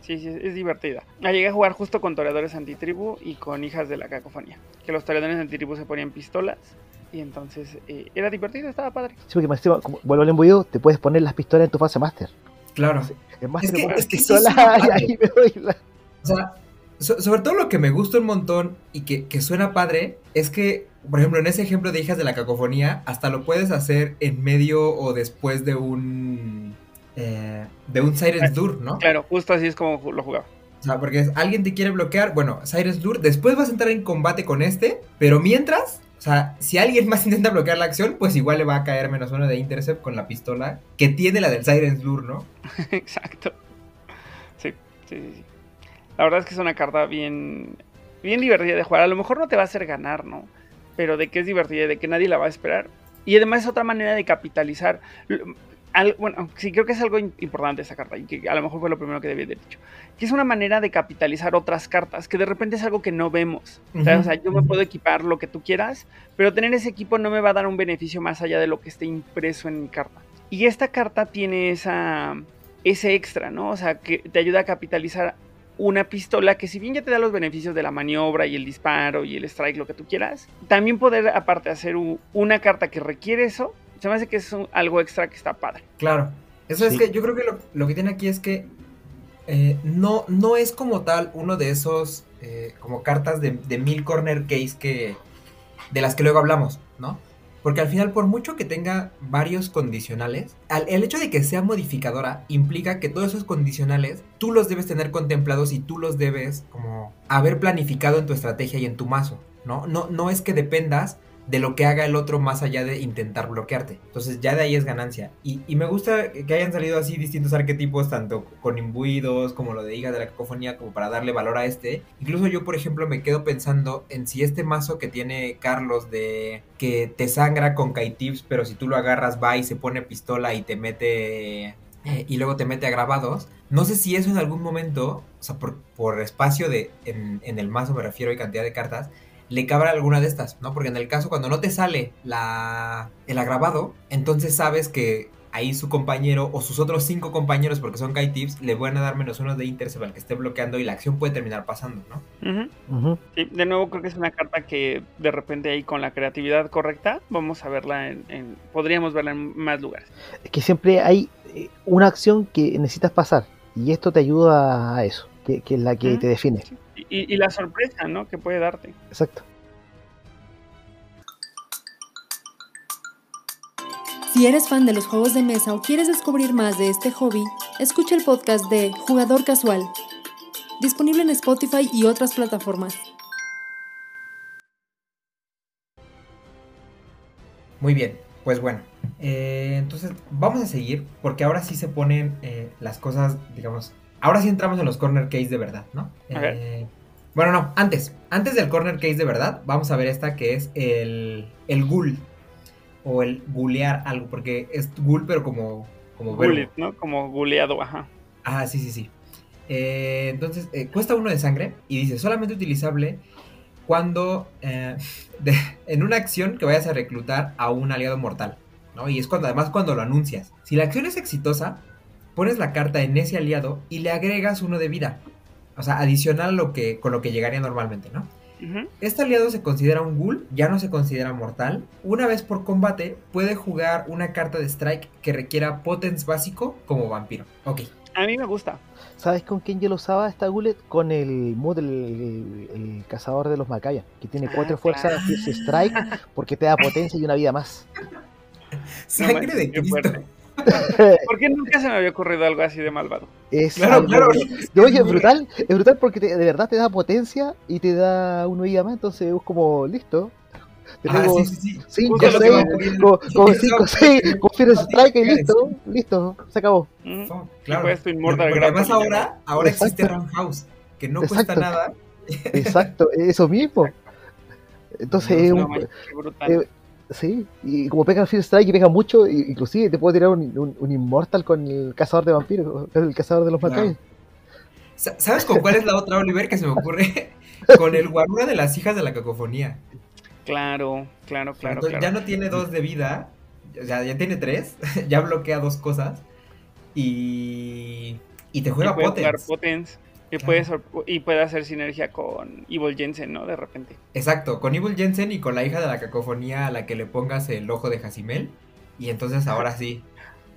Sí, sí, es divertida. La llegué a jugar justo con toreadores antitribu y con hijas de la cacofonía. Que los toreadores antitribu se ponían pistolas y entonces eh, era divertido, estaba padre. Sí, porque más como vuelvo al embuido, te puedes poner las pistolas en tu fase master. Claro. Master que- es que <laughs> sí y <laughs> padre. ahí me doy la- O sea, so- sobre todo lo que me gusta un montón y que, que suena padre es que, por ejemplo, en ese ejemplo de hijas de la cacofonía, hasta lo puedes hacer en medio o después de un. eh, de un Siren's Dur, ¿no? Claro, justo así es como lo jugaba. O sea, porque es, alguien te quiere bloquear, bueno, Cyrus Lure, después vas a entrar en combate con este, pero mientras, o sea, si alguien más <laughs> intenta bloquear la acción, pues igual le va a caer menos uno de Intercept con la pistola que tiene la del Siren's Lure, ¿no? <laughs> Exacto. Sí, sí, sí, sí. La verdad es que es una carta bien, bien divertida de jugar. A lo mejor no te va a hacer ganar, ¿no? Pero de que es divertida y de que nadie la va a esperar. Y además es otra manera de capitalizar. Al- bueno, sí, creo que es algo im- importante esa carta y que a lo mejor fue lo primero que debí haber dicho. Que es una manera de capitalizar otras cartas, que de repente es algo que no vemos. O sea, Ujú, o sea, yo me puedo equipar lo que tú quieras, pero tener ese equipo no me va a dar un beneficio más allá de lo que esté impreso en mi carta. Y esta carta tiene esa, ese extra, ¿no? O sea, que te ayuda a capitalizar una pistola que si bien ya te da los beneficios de la maniobra y el disparo y el strike, lo que tú quieras, también poder aparte hacer una carta que requiere eso, se me hace que es un- algo extra que está padre. Claro. Eso Sí. es que yo creo que lo, lo que tiene aquí es que eh, no, no es como tal uno de esos eh, como cartas de, de mil corner case que de las que luego hablamos, ¿no? Porque al final, por mucho que tenga varios condicionales, al- el hecho de que sea modificadora implica que todos esos condicionales tú los debes tener contemplados y tú los debes como haber planificado en tu estrategia y en tu mazo, ¿no? No, no es que dependas de lo que haga el otro más allá de intentar bloquearte. Entonces ya de ahí es ganancia. Y, y me gusta que hayan salido así distintos arquetipos, tanto con imbuidos como lo de hija de la cacofonía, como para darle valor a este. Incluso yo, por ejemplo, me quedo pensando en si este mazo que tiene Carlos de que te sangra con Kaitips, pero si tú lo agarras va y se pone pistola y te mete... eh, y luego te mete a grabados. No sé si eso en algún momento, o sea, por, por espacio de, en, en el mazo me refiero y cantidad de cartas, le cabra alguna de estas, ¿no? Porque en el caso cuando no te sale la, el agravado, entonces sabes que ahí su compañero o sus otros cinco compañeros, porque son Kai Tips, le van a dar menos uno de intercept al que esté bloqueando y la acción puede terminar pasando, ¿no? Sí, de nuevo creo que es una carta que de repente ahí con la creatividad correcta vamos a verla en, en- podríamos verla en más lugares. Es que siempre hay eh, una acción que necesitas pasar y esto te ayuda a eso, que, que es la que te define. Y- y la sorpresa, ¿no? Que puede darte. Exacto. Si eres fan de los juegos de mesa o quieres descubrir más de este hobby, escucha el podcast de Jugador Casual, disponible en Spotify y otras plataformas. Muy bien, pues bueno. eh, entonces vamos a seguir porque ahora sí se ponen eh, las cosas, digamos, ahora sí entramos en los corner case de verdad, ¿no? Eh, bueno, no, antes, antes del corner case de verdad, vamos a ver esta que es el, el ghoul o el gulear algo, porque es ghoul pero como, como. Bullet, ¿no? Como guleado, ajá. Ah, sí, sí, sí. Eh, entonces, eh, cuesta uno de sangre y dice solamente utilizable cuando eh, <laughs> de- en una acción que vayas a reclutar a un aliado mortal, ¿no? Y es cuando además cuando lo anuncias. Si la acción es exitosa, pones la carta en ese aliado y le agregas uno de vida. O sea, adicional a lo que, con lo que llegaría normalmente, ¿no? Este aliado se considera un ghoul, ya no se considera mortal. Una vez por combate, puede jugar una carta de strike que requiera potence básico como vampiro. Ok. A mí me gusta. ¿Sabes con quién yo lo usaba esta Gullet? Con el Mood, el, el- el cazador de los Macayas, que tiene Ah, cuatro fuerzas, claro. Fierce Strike, porque te da potencia y una vida más. <laughs> Sangre de qué Cristo. <laughs> ¿Por qué nunca se me había ocurrido algo así de malvado? Es Claro, algo- claro. No, oye, es brutal, es brutal porque te- de verdad te da potencia y te da uno vida más, entonces es como listo. Ah, Tenemos sí, sí, sí. 5, Justo lo que 6, iba a decir. como Eso- 5, 6, con Fear Strike y listo, listo, se acabó. Oh, claro. Pues tu Immortal Porque además ahora, ahora existe. Roundhouse, que no cuesta Exacto. nada. Exacto, eso mismo. Entonces, es No, un- brutal. eh, sí, y como pega Fear Strike y pega mucho, y- inclusive te puedo tirar un, un, un Immortal con el cazador de vampiros, el cazador de los. Sa- ¿Sabes con cuál es la otra, Oliver, que se me ocurre? <laughs> Con el Guarura de las hijas de la cacofonía. Claro, claro, claro, Entonces, claro. Ya no tiene dos de vida, o sea, ya tiene tres, <laughs> ya bloquea dos cosas y, y te Y juega Potens. Potens. Y, puede, y puede hacer sinergia con Evil Jensen, ¿no? De repente. Exacto, con Evil Jensen y con la hija de la cacofonía a la que le pongas el ojo de Jacimel. Y entonces ahora sí.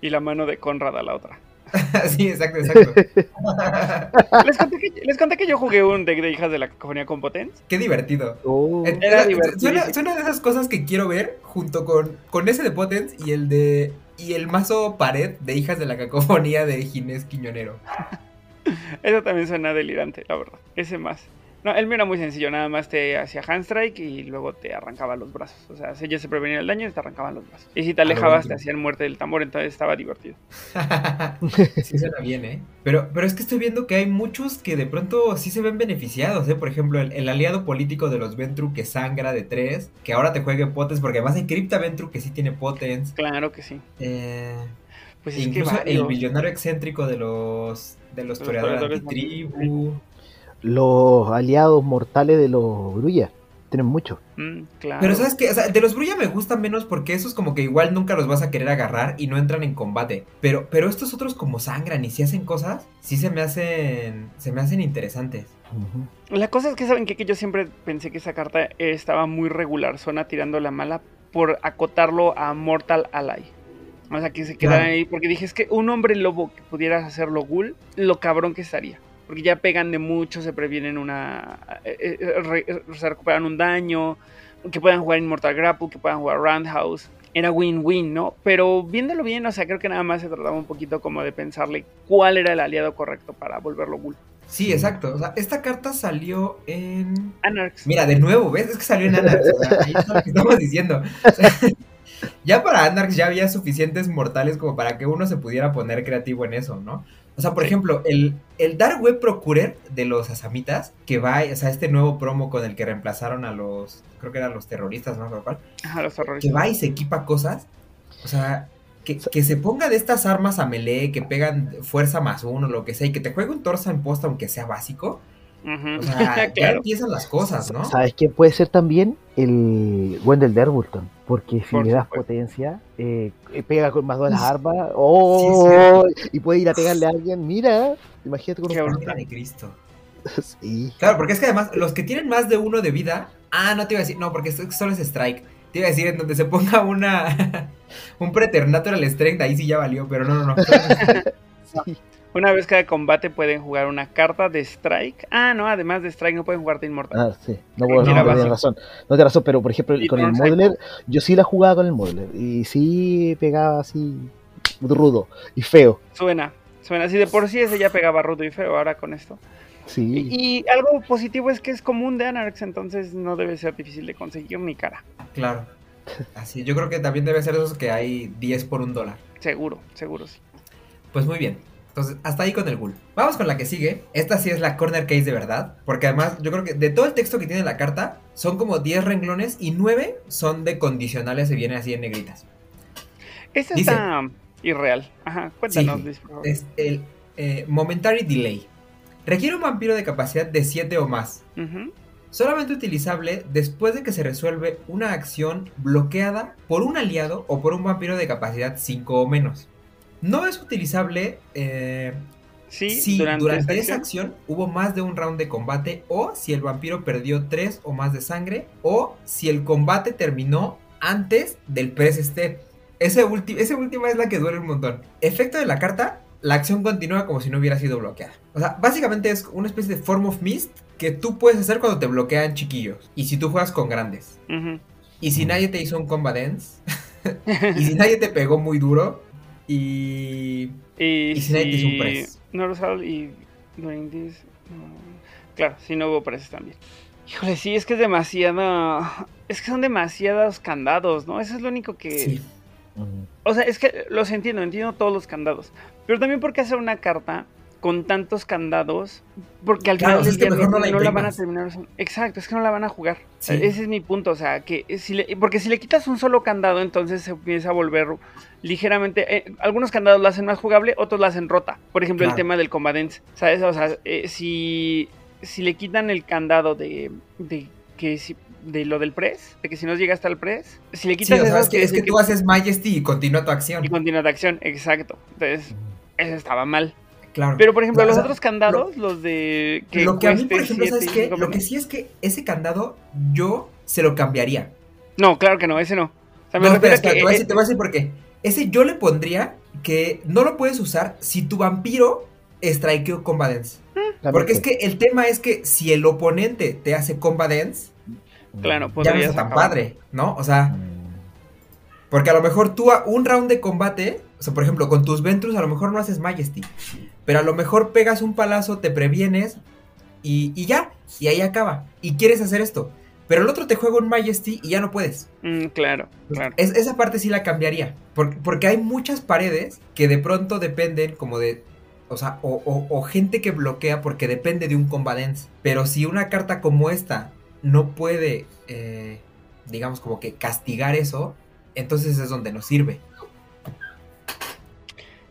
Y la mano de Conrad a la otra. <laughs> sí, exacto, exacto. <laughs> Les conté que, les conté que yo jugué un deck de hijas de la cacofonía con Potens. Qué divertido. Oh, Era. Suena, suena de esas cosas que quiero ver junto con, con ese de Potens y el de y el mazo pared de hijas de la cacofonía de Ginés Quiñonero. <laughs> <laughs> Eso también suena delirante, la verdad. Ese más. No, el mío era muy sencillo, nada más te hacía handstrike y luego te arrancaba los brazos. O sea, si ya se prevenía el daño, te arrancaban los brazos. Y si te A lo alejabas, te hacían muerte del tambor, entonces estaba divertido. <laughs> sí suena bien, ¿eh? Pero, pero es que estoy viendo que hay muchos que de pronto sí se ven beneficiados, ¿eh? Por ejemplo, el, el aliado político de los Ventru que sangra de 3, que ahora te juegue Potens, porque además hay Crypta Ventru que sí tiene Potens. Claro que sí. Eh, Pues es incluso que el varios. billonario excéntrico de los de los Los toreadores antitribu. los aliados mortales de los Grullas. Tienen mucho. Mm, claro. Pero sabes que, o sea, de los Brulla me gustan menos porque esos como que igual nunca los vas a querer agarrar y no entran en combate. Pero, pero estos otros como sangran y si hacen cosas, sí se me hacen, se me hacen interesantes. La cosa es que saben qué? que yo siempre pensé que esa carta estaba muy regular, zona tirando la mala por acotarlo a Mortal Ally. O sea, que se quedara Claro. ahí, porque dije, es que un hombre lobo que pudiera hacerlo ghoul, lo cabrón que estaría. Porque ya pegan de mucho, se previenen una... eh, eh, re- eh, se recuperan un daño, que puedan jugar Immortal Grapple, que puedan jugar Roundhouse. Era win-win, ¿no? Pero viéndolo bien, o sea, creo que nada más se trataba un poquito como de pensarle cuál era el aliado correcto para volverlo ghoul. Sí, exacto. O sea, esta carta salió en... Anarchs. Mira, de nuevo, ¿ves? Es que salió en Anarx. o sea, ahí está lo que estamos diciendo. O <laughs> sea, ya para Anarx ya había suficientes mortales como para que uno se pudiera poner creativo en eso, ¿no? O sea, por ejemplo, el, el Dark Web Procurer de los Asamitas, que va, o sea, este nuevo promo con el que reemplazaron a los, creo que eran los terroristas, no acuerdo cuál, Ajá, los que terroristas. va y se equipa cosas, o sea, que, que se ponga de estas armas a melee, que pegan fuerza más uno, lo que sea, y que te juegue un torso en posta, aunque sea básico, Ujú. o sea, <laughs> ya claro. empiezan las cosas, ¿no? ¿Sabes quién puede ser también? El Wendell Derbulton. Porque si Por le das supuesto. potencia, eh, eh, pega con más de las armas. ¡Oh! y puede ir a pegarle a alguien. Mira, imagínate con Qué un de Cristo. <laughs> Sí. Claro, porque es que además, los que tienen más de uno de vida. Ah, no te iba a decir, no, porque esto solo es strike. Te iba a decir en donde se ponga una. <laughs> un preternatural strength, ahí sí ya valió, pero no, no, no. sí. Una vez cada combate pueden jugar una carta de strike. Ah, no, además de strike no pueden jugar de inmortal. Ah, sí. No, puedo, no, Era no tienes razón. No tienes razón, pero por ejemplo, Y con el Modeler, yo sí la jugaba con el Modeler. Y sí pegaba así rudo y feo. Suena, suena. Si de por sí ese ya pegaba rudo y feo, ahora con esto. Sí. Y, y algo positivo es que es común de Anarx, entonces no debe ser difícil de conseguir ni cara. claro. <laughs> Así, yo creo que también debe ser esos que hay 10 por un dólar. Seguro, seguro sí. Pues muy bien. Entonces, hasta ahí con el ghoul. Vamos con la que sigue. Esta sí es la corner case de verdad. Porque además, yo creo que de todo el texto que tiene la carta, son como 10 renglones y 9 son de condicionales y vienen así en negritas. Dice- está irreal. Ajá, cuéntanos, Sí, Luis, por favor. Es el eh, Momentary Delay. Requiere un vampiro de capacidad de 7 o más. Solamente utilizable después de que se resuelve una acción bloqueada por un aliado o por un vampiro de capacidad 5 o menos. No es utilizable eh, Sí, si durante, esa acción. acción hubo más de un round de combate o si el vampiro perdió 3 o más de sangre o si el combate terminó antes del press step. Ese ulti- esa última es la que duele un montón. Efecto de la carta, la acción continúa como si no hubiera sido bloqueada. O sea, básicamente es una especie de form of mist que tú puedes hacer cuando te bloquean chiquillos y si tú juegas con grandes. Y si nadie te hizo un combat dance <laughs> y si nadie te pegó muy duro y... Y, Y si hizo un press. Y. Claro, sí no hubo presses también. Híjole, sí, es que es demasiado. Es que son demasiados candados, ¿no? Eso es lo único que. Sí. O sea, es que los entiendo, entiendo todos los candados. Pero también por qué hacer una carta con tantos candados, porque al Claro, final es que mejor no, la no la van a terminar. Exacto, es que no la van a jugar. Sí. Ese es mi punto, o sea, que si le- porque si le quitas un solo candado, entonces se empieza a volver ligeramente. eh, algunos candados lo hacen más jugable, otros lo hacen rota. Por ejemplo, el tema del Combadence, ¿sabes? O sea, eh, si, si le quitan el candado de, de que si de lo del press, de que si no llega hasta el press, si le Sí, quitas o sea, es que, es que tú haces Majesty y continúa tu acción. y continúa de acción, exacto. Entonces, eso estaba mal. Claro. Pero por ejemplo, los sea, otros candados, los de que lo que a mí, por ejemplo, siete ¿sabes qué? Lo que sí es que ese candado yo se lo cambiaría. No, claro que no, ese no. O sea, me No, espera, refiero a espera, que te, voy a eh, decir, te voy a decir por qué. Ese yo le pondría que no lo puedes usar si tu vampiro strikeó Combat Dance. Porque es que el tema es que si el oponente te hace Combat Dance, Claro, ya no está tan acabar. padre, ¿no? O sea, Mm. porque a lo mejor tú a un round de combate, o sea, por ejemplo, con tus Ventrus a lo mejor no haces Majesty, pero a lo mejor pegas un palazo, te previenes y, y ya, y ahí acaba. Y quieres hacer esto, pero el otro te juega un Majesty y ya no puedes. Mm, claro, claro. Es- esa parte sí la cambiaría. Porque, porque hay muchas paredes que de pronto dependen como de. O sea, o, o- o gente que bloquea porque depende de un combadence. Pero si una carta como esta no puede, eh, digamos, como que castigar eso, entonces es donde nos sirve.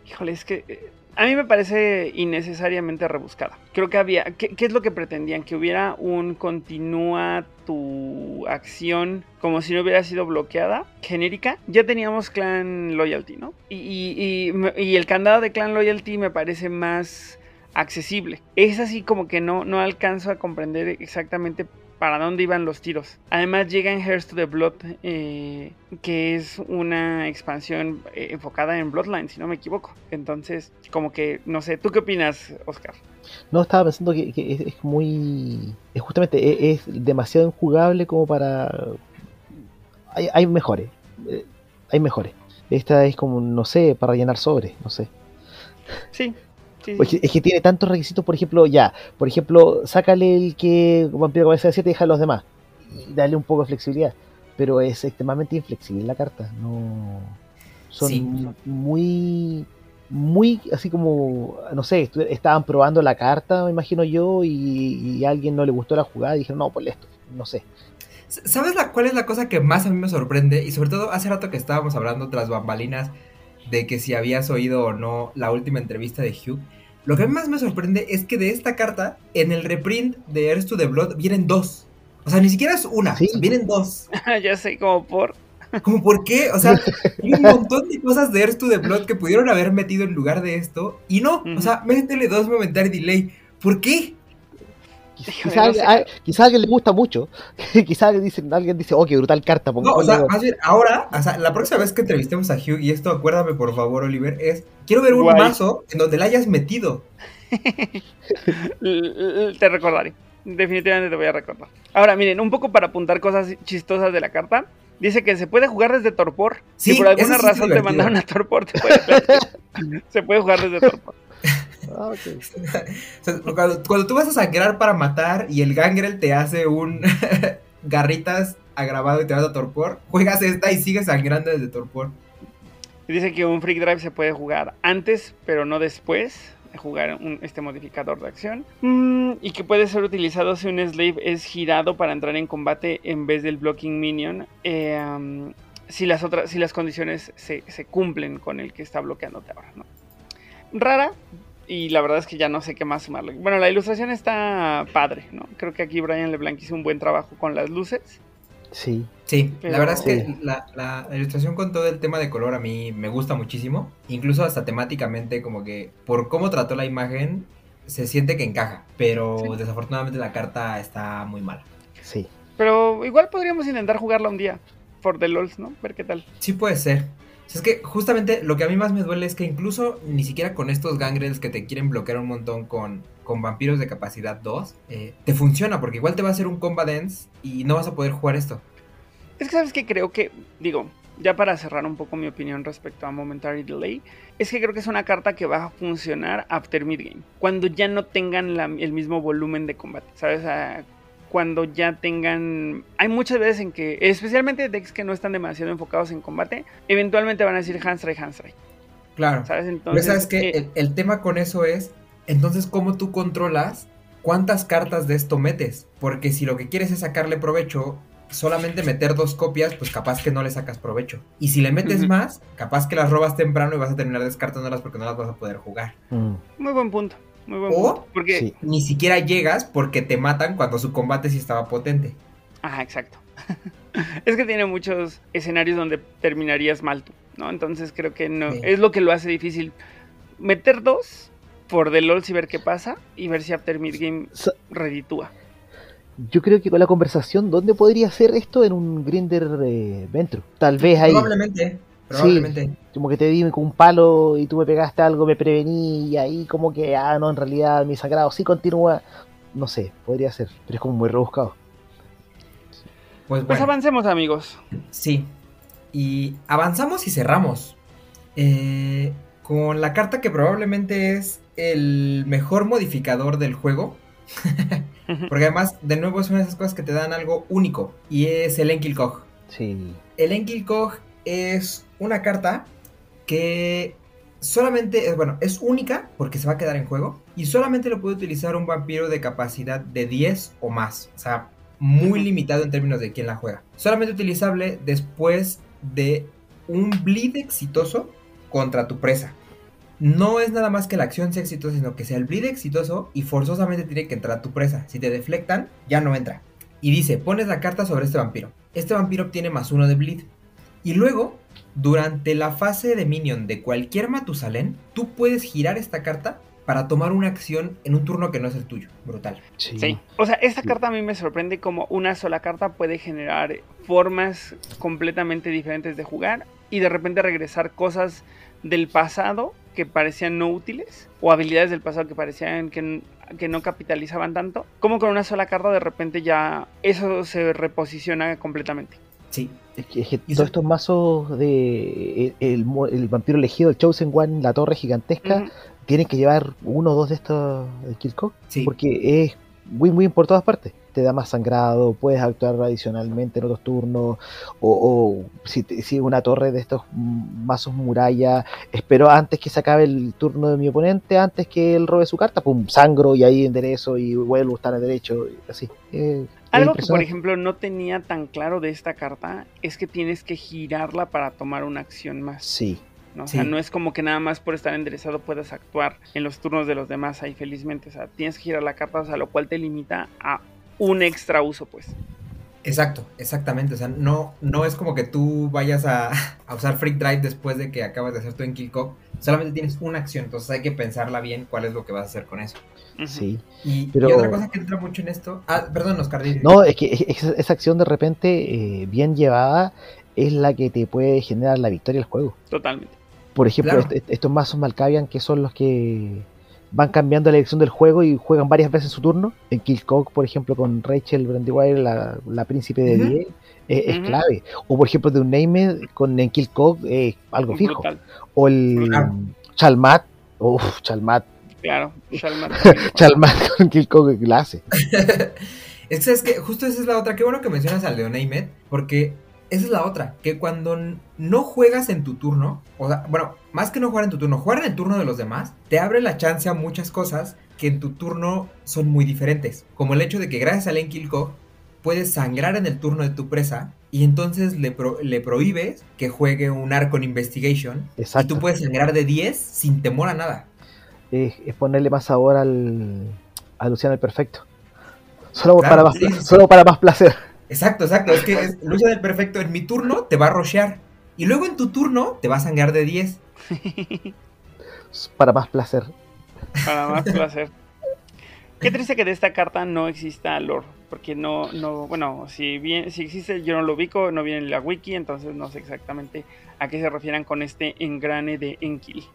Híjole, es que eh, a mí me parece innecesariamente rebuscada. Creo que había. ¿Qué, es lo que pretendían? Que hubiera un continúa tu acción como si no hubiera sido bloqueada, genérica. Ya teníamos Clan Loyalty, ¿no? Y, y- y y el candado de Clan Loyalty me parece más accesible. Es así como que no, no alcanzo a comprender exactamente para dónde iban los tiros. Además llega en Hearts to the Blood, eh, que es una expansión eh, enfocada en Bloodline, si no me equivoco. Entonces, como que, no sé, ¿tú qué opinas, Oscar? No, estaba pensando que, que es, es muy. Es justamente, e, es, es demasiado injugable como para. Hay, hay mejores. eh, Hay mejores. Esta es como, no sé, para rellenar sobres, no sé. Sí, sí, sí. Es que, es que tiene tantos requisitos, por ejemplo, ya. Por ejemplo, sácale el que vampiro cabeza de 7 y deja a los demás. Y dale un poco de flexibilidad. Pero es extremadamente inflexible la carta. No. Son Sí. muy. Muy así como. No sé, estaban probando la carta, me imagino yo, y, y a alguien no le gustó la jugada y dijeron, no, ponle esto. No sé. ¿Sabes la, cuál es la cosa que más a mí me sorprende? Y sobre todo hace rato que estábamos hablando tras bambalinas de que si habías oído o no la última entrevista de Hugh. Lo que a mí más me sorprende es que de esta carta, en el reprint de Heirs to the Blood, vienen dos. O sea, ni siquiera es una, Sí. o sea, vienen dos. <laughs> ya sé, como por... Como, ¿por qué? O sea, hay un montón de cosas de Heirs to the Blood que pudieron haber metido en lugar de esto. Y no, o sea, métele dos momentary delay. ¿Por qué? Quizá, Híjole, quizá no sé. a, quizá a alguien le gusta mucho. <laughs> quizá alguien dice, alguien dice, oh, qué brutal carta. No, o sea, dos". más bien, ahora, o sea, la próxima vez que entrevistemos a Hugh, y esto acuérdame por favor, Oliver, es, quiero ver un Guay. mazo en donde la hayas metido. <laughs> Te recordaré. Definitivamente te voy a recordar. Ahora, miren, un poco para apuntar cosas chistosas de la carta. Dice que se puede jugar desde Torpor. Sí, si por alguna sí razón te mandaron a Torpor, te puede <laughs> se puede jugar desde Torpor. Ah, ok. <laughs> O sea, cuando, cuando tú vas a sangrar para matar y el gangrel te hace un <laughs> garritas agravado y te vas a torpor, juegas esta y sigues sangrando desde torpor. Dice que un Freak Drive se puede jugar antes, pero no después de jugar un- este modificador de acción. Mm, y que puede ser utilizado si un Slave es girado para entrar en combate en vez del Blocking Minion. eh, um, si las otras, si las condiciones se, se cumplen con el que está bloqueándote ahora, ¿no? Rara. Y la verdad es que ya no sé qué más sumarle. Bueno, la ilustración está padre, ¿no? Creo que aquí Brian LeBlanc hizo un buen trabajo con las luces. Sí. Sí, Pero- la verdad es que Sí. la, la- la ilustración con todo el tema de color a mí me gusta muchísimo. Incluso hasta temáticamente, como que por cómo trató la imagen, se siente que encaja. Pero Sí. desafortunadamente la carta está muy mala. Sí. Pero igual podríamos intentar jugarla un día. For the LOLs, ¿no? Ver qué tal. Sí puede ser. O es que justamente lo que a mí más me duele es que incluso ni siquiera con estos gangrels que te quieren bloquear un montón con, con vampiros de capacidad 2, eh, te funciona porque igual te va a hacer un combat dance y no vas a poder jugar esto. Es que sabes que creo que, digo, ya para cerrar un poco mi opinión respecto a Momentary Delay, es que creo que es una carta que va a funcionar after midgame, cuando ya no tengan el mismo volumen de combate, ¿sabes? Cuando ya tengan... Hay muchas veces en que, especialmente decks que no están demasiado enfocados en combate, eventualmente van a decir handstrike, handstrike. Claro. ¿Sabes? Entonces, sabes que eh, el, tema con eso es, entonces, ¿cómo tú controlas cuántas cartas de esto metes? Porque si lo que quieres es sacarle provecho, solamente meter dos copias, pues capaz que no le sacas provecho. Y si le metes más, capaz que las robas temprano y vas a terminar descartándolas porque no las vas a poder jugar. Mm. Muy buen punto. Muy buen o porque ni siquiera llegas porque te matan cuando su combate sí estaba potente. Ajá, exacto. <laughs> es que tiene muchos escenarios donde terminarías mal tú, ¿no? Entonces creo que no. Es lo que lo hace difícil. Meter dos por The LOL y ver qué pasa y ver si After Midgame reditúa yo creo que con la conversación, ¿dónde podría ser esto en un Grinder de Ventro? Tal vez ahí. Probablemente, probablemente. Sí, como que te di con un palo y tú me pegaste algo, me prevení y ahí como que, ah, no, en realidad mi sagrado sí continúa. No sé, podría ser, pero es como muy rebuscado. Pues, pues avancemos, amigos. Sí. Y avanzamos y cerramos. Eh, con la carta que probablemente es el mejor modificador del juego. <laughs> Porque además, de nuevo, es una de esas cosas que te dan algo único. Y es el Enkilkog. Sí. El Enkilkog es una carta que solamente, es, bueno, es única porque se va a quedar en juego. Y solamente lo puede utilizar un vampiro de capacidad de 10 o más. O sea, muy limitado en términos de quién la juega. Solamente utilizable después de un bleed exitoso contra tu presa no es nada más que la acción sea exitosa, sino que sea el bleed exitoso y forzosamente tiene que entrar a tu presa. Si te deflectan, ya no entra. Y dice, pones la carta sobre este vampiro. Este vampiro obtiene más uno de bleed. Y luego, durante la fase de minion de cualquier Matusalén, tú puedes girar esta carta para tomar una acción en un turno que no es el tuyo. Brutal. Sí. O sea, esta carta a mí me sorprende como una sola carta puede generar formas completamente diferentes de jugar y de repente regresar cosas del pasado que parecían no útiles o habilidades del pasado que parecían que, que, no capitalizaban tanto, como con una sola carta de repente ya eso se reposiciona completamente. Sí. Es que, todos estos mazos de el, vampiro elegido, el Chosen One, la torre gigantesca, tienen que llevar uno o dos de estos de Killcock, sí. porque es muy muy por todas partes te da más sangrado, puedes actuar adicionalmente en otros turnos, o, si, si una torre de estos mazos muralla, espero antes que se acabe el turno de mi oponente, antes que él robe su carta, pum, sangro y ahí enderezo y vuelvo a estar en derecho, así. Algo que, por ejemplo, no tenía tan claro de esta carta es que tienes que girarla para tomar una acción más. Sí. ¿no? O sea, no es como que nada más por estar enderezado puedas actuar en los turnos de los demás ahí felizmente. O sea, tienes que girar la carta, o sea, lo cual te limita a un extra uso, pues. Exacto, exactamente. O sea, no, no es como que tú vayas a, usar Freak Drive después de que acabas de hacer tu en Solamente tienes una acción, entonces hay que pensarla bien cuál es lo que vas a hacer con eso. Sí. Y, otra cosa que entra mucho en esto. Ah, perdón, Oscar. No, es que esa, acción de repente, eh, bien llevada, es la que te puede generar la victoria del juego. Totalmente. Por ejemplo, estos mazos Malkavian que son los que van cambiando la dirección del juego y juegan varias veces su turno. En Killcock, por ejemplo, con Rachel Brandywire, la, la príncipe de 10, es, clave. O por ejemplo, de un Name con en Killcock, es algo fijo. O el Chalmat, uff, Chalmat. Claro, <laughs> Chalmat. Chalmat con Killcock clase. <laughs> es que, es que justo esa es la otra. Qué bueno que mencionas al de Unaimed, porque esa es la otra, que cuando no juegas en tu turno, o sea, bueno, más que no jugar en tu turno, jugar en el turno de los demás, te abre la chance a muchas cosas que en tu turno son muy diferentes. Como el hecho de que gracias al Enkilko puedes sangrar en el turno de tu presa y entonces le, le prohíbes que juegue un arco en Investigation. Exacto. Y tú puedes sangrar de 10 sin temor a nada. Es, ponerle más sabor al, a Luciano el Perfecto. Solo, para más, solo para más placer. Exacto, exacto. Es que es, Lucha del Perfecto en mi turno te va a rushear. Y luego en tu turno te va a sangrar de 10. Para más placer. Para más placer. Qué triste que de esta carta no exista lore. Porque no, no, bueno, si bien, si existe, yo no lo ubico, no viene en la wiki, entonces no sé exactamente a qué se refieran con este engrane de Enkill.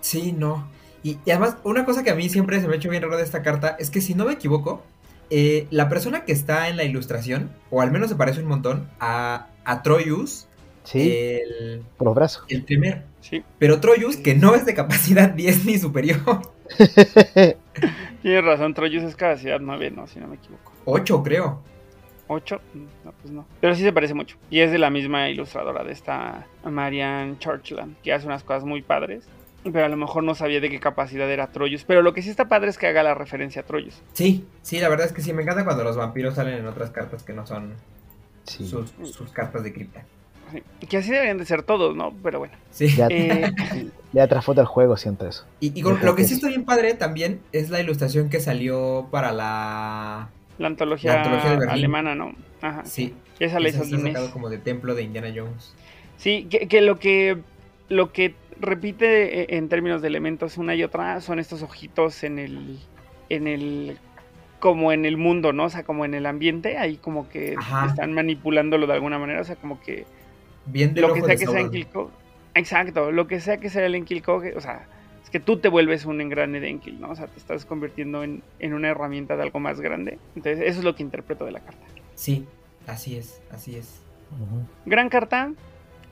Sí, no. Y, y, además, una cosa que a mí siempre se me ha hecho bien raro de esta carta es que si no me equivoco, eh, la persona que está en la ilustración, o al menos se parece un montón, a, a Troyus, Sí, el, por los brazos. el primer. Sí, Pero Troyus, que no es de capacidad <laughs> 10 ni superior, <laughs> tienes razón, Troyus es capacidad 9, no, si no me equivoco. 8 creo. 8, no, pues no. Pero sí se parece mucho. Y es de la misma ilustradora de esta Marianne Churchland, que hace unas cosas muy padres. Pero a lo mejor no sabía de qué capacidad era Troyus. Pero lo que sí está padre es que haga la referencia a Troyus. Sí, sí, la verdad es que sí, me encanta cuando los vampiros salen en otras cartas que no son Sí. sus, sus cartas de cripta. Sí, Que así deberían de ser todos, ¿no? Pero bueno. Sí. Ya, Eh, <laughs> ya al juego, siento eso. Y, y con- lo que sí está bien padre también es la ilustración que salió para la... la antología, La alemana, ¿no? Ajá. Sí, Esa la hizo sacado como de templo de Indiana Jones. Sí, que, que lo que lo que repite eh, en términos de elementos una y otra son estos ojitos en el en el como en el mundo, ¿no? O sea, como en el ambiente, ahí como que Ajá. están manipulándolo de alguna manera, o sea, como que Bien del lo que sea de que sea en Sauron. Kilkog, exacto, lo que sea que sea el Enkilkog, o sea, es que tú te vuelves un engrane de Enkil, ¿no? O sea, te estás convirtiendo en, en una herramienta de algo más grande. Entonces, eso es lo que interpreto de la carta. Sí, así es, así es. Gran carta,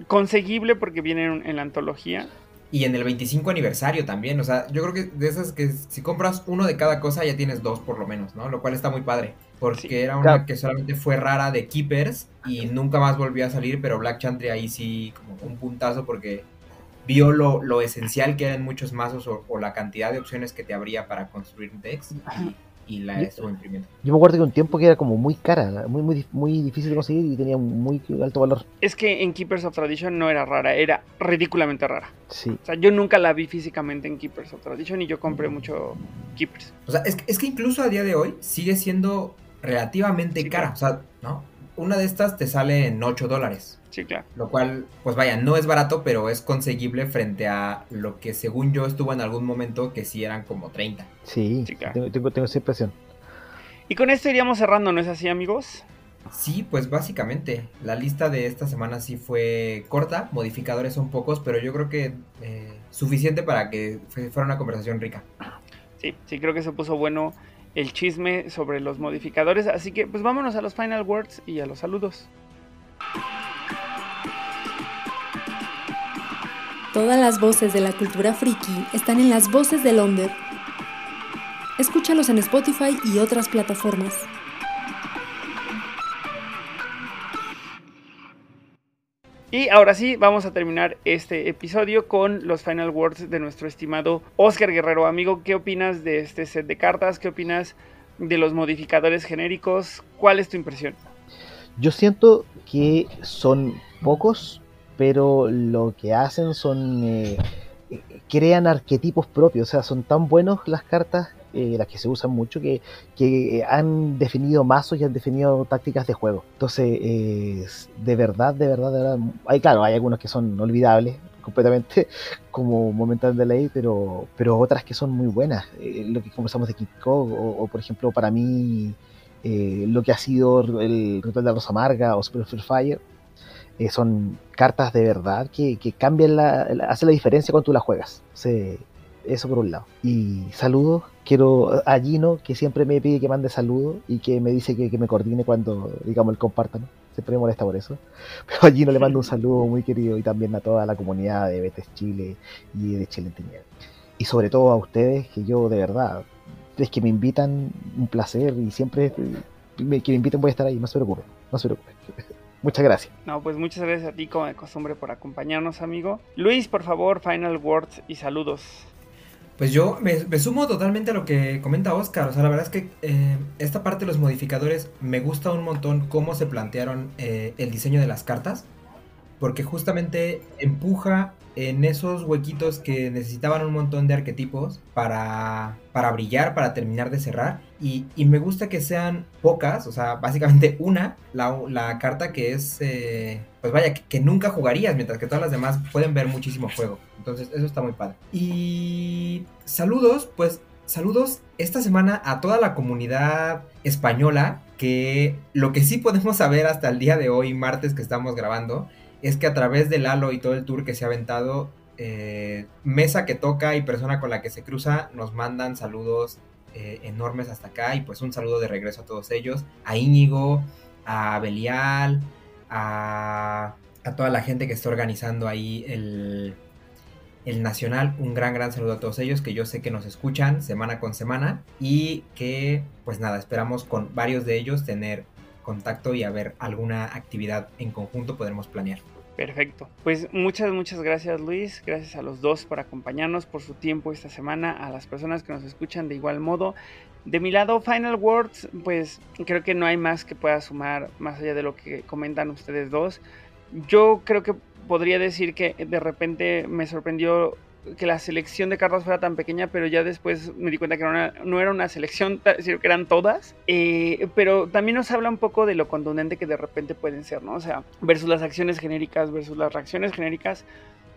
conseguible porque viene en, en la antología. Y en el 25 aniversario también, o sea, yo creo que de esas que si compras uno de cada cosa ya tienes dos por lo menos, ¿no? Lo cual está muy padre, porque Sí. era una Claro. que solamente fue rara de Keepers y nunca más volvió a salir, pero Black Chantry ahí sí como un puntazo porque vio lo, lo esencial que eran muchos mazos o, o la cantidad de opciones que te habría para construir decks y, y la estuvo imprimiendo. Yo me acuerdo que un tiempo que era como muy cara, muy, muy, muy difícil de conseguir y tenía un muy alto valor. Es que en Keepers of Tradition no era rara, era ridículamente rara. Sí. O sea, yo nunca la vi físicamente en Keepers of Tradition y yo compré mucho Keepers. O sea, es, que- es que incluso a día de hoy sigue siendo relativamente Sí, cara, o sea, ¿no? Una de estas te sale en 8 dólares. Sí, claro. Lo cual, pues vaya, no es barato, pero es conseguible frente a lo que según yo estuvo en algún momento que sí eran como 30. Sí, Sí, claro. tengo, tengo, tengo esa impresión. Y con esto iríamos cerrando, ¿no es así, amigos? Sí, pues básicamente, la lista de esta semana sí fue corta, modificadores son pocos, pero yo creo que eh, suficiente para que fue- fuera una conversación rica. Sí, sí, creo que se puso bueno el chisme sobre los modificadores. Así que, pues vámonos a los final words y a los saludos. Todas las voces de la cultura friki están en las voces del Onder. Escúchalos en Spotify y otras plataformas. Y ahora sí, vamos a terminar este episodio con los final words de nuestro estimado Oscar Guerrero. Amigo, ¿qué opinas de este set de cartas? ¿Qué opinas de los modificadores genéricos? ¿Cuál es tu impresión? Yo siento que son pocos, pero lo que hacen son. eh, eh, crean arquetipos propios, o sea, son tan buenos las cartas, eh, las que se usan mucho, que, que eh, han definido mazos y han definido tácticas de juego. Entonces, eh, de verdad, de verdad, de verdad. Hay, claro, hay algunos que son olvidables <laughs> completamente, como Momental Delay, pero, pero otras que son muy buenas. Lo que conversamos de Kid Cog, o, por ejemplo, para mí lo que ha sido el Ritual de la Rosa Amarga o Super Fire, son cartas de verdad que, cambian la, la- hacen la diferencia cuando tú las juegas. Eso por un lado. Y saludos, quiero a Gino, que siempre me pide que mande saludos y que me dice que, que me coordine cuando, digamos, el compartan. Siempre me molesta por eso. <laughs> Pero a Gino le mando un saludo muy querido y también a toda la comunidad de Betes Chile y de Chile Tiñera. Y sobre todo a ustedes, que yo de verdad, es que me invitan, un placer y siempre me- que me inviten voy a estar ahí, no se preocupen, no se preocupen. <laughs> Muchas gracias. No, pues muchas gracias a ti, como de costumbre, por acompañarnos, amigo. Luis, por favor, final words y saludos. Pues yo me, sumo totalmente a lo que comenta Oscar. O sea, la verdad es que eh, esta parte de los modificadores me gusta un montón cómo se plantearon eh, el diseño de las cartas. Porque justamente empuja en esos huequitos que necesitaban un montón de arquetipos para, para brillar, para terminar de cerrar. Y, y me gusta que sean pocas, o sea, básicamente <laughs> una, la, la carta que es, eh, pues vaya, que, que nunca jugarías, mientras que todas las demás pueden ver muchísimo juego. Entonces, eso está muy padre. Y saludos, pues saludos esta semana a toda la comunidad española, que lo que sí podemos saber hasta el día de hoy, martes que estamos grabando, es que a través del Halo y todo el tour que se ha aventado, eh, mesa que toca y persona con la que se cruza, nos mandan saludos eh, enormes hasta acá y pues un saludo de regreso a todos ellos, a Íñigo, a Belial, a, a toda la gente que está organizando ahí el, el Nacional. Un gran, gran saludo a todos ellos que yo sé que nos escuchan semana con semana y que, pues nada, esperamos con varios de ellos tener contacto y a ver alguna actividad en conjunto podremos planear. Perfecto. Pues muchas, muchas gracias Luis. Gracias a los dos por acompañarnos, por su tiempo esta semana, a las personas que nos escuchan de igual modo. De mi lado, Final Words, pues creo que no hay más que pueda sumar más allá de lo que comentan ustedes dos. Yo creo que podría decir que de repente me sorprendió que la selección de cartas fuera tan pequeña, pero ya después me di cuenta que no era una selección, <laughs> sino que eran todas. Eh, pero también nos habla un poco de lo contundente que de repente pueden ser, ¿no? O sea, versus las acciones genéricas, versus las reacciones genéricas.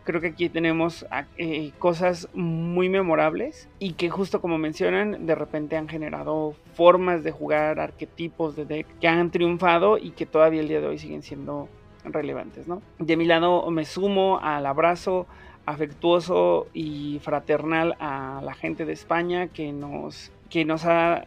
Creo que aquí tenemos eh, cosas muy memorables y que justo como mencionan, de repente han generado formas de jugar, arquetipos de deck que han triunfado y que todavía el día de hoy siguen siendo relevantes, ¿no? De mi lado me sumo al abrazo afectuoso y fraternal a la gente de España que nos, que nos ha,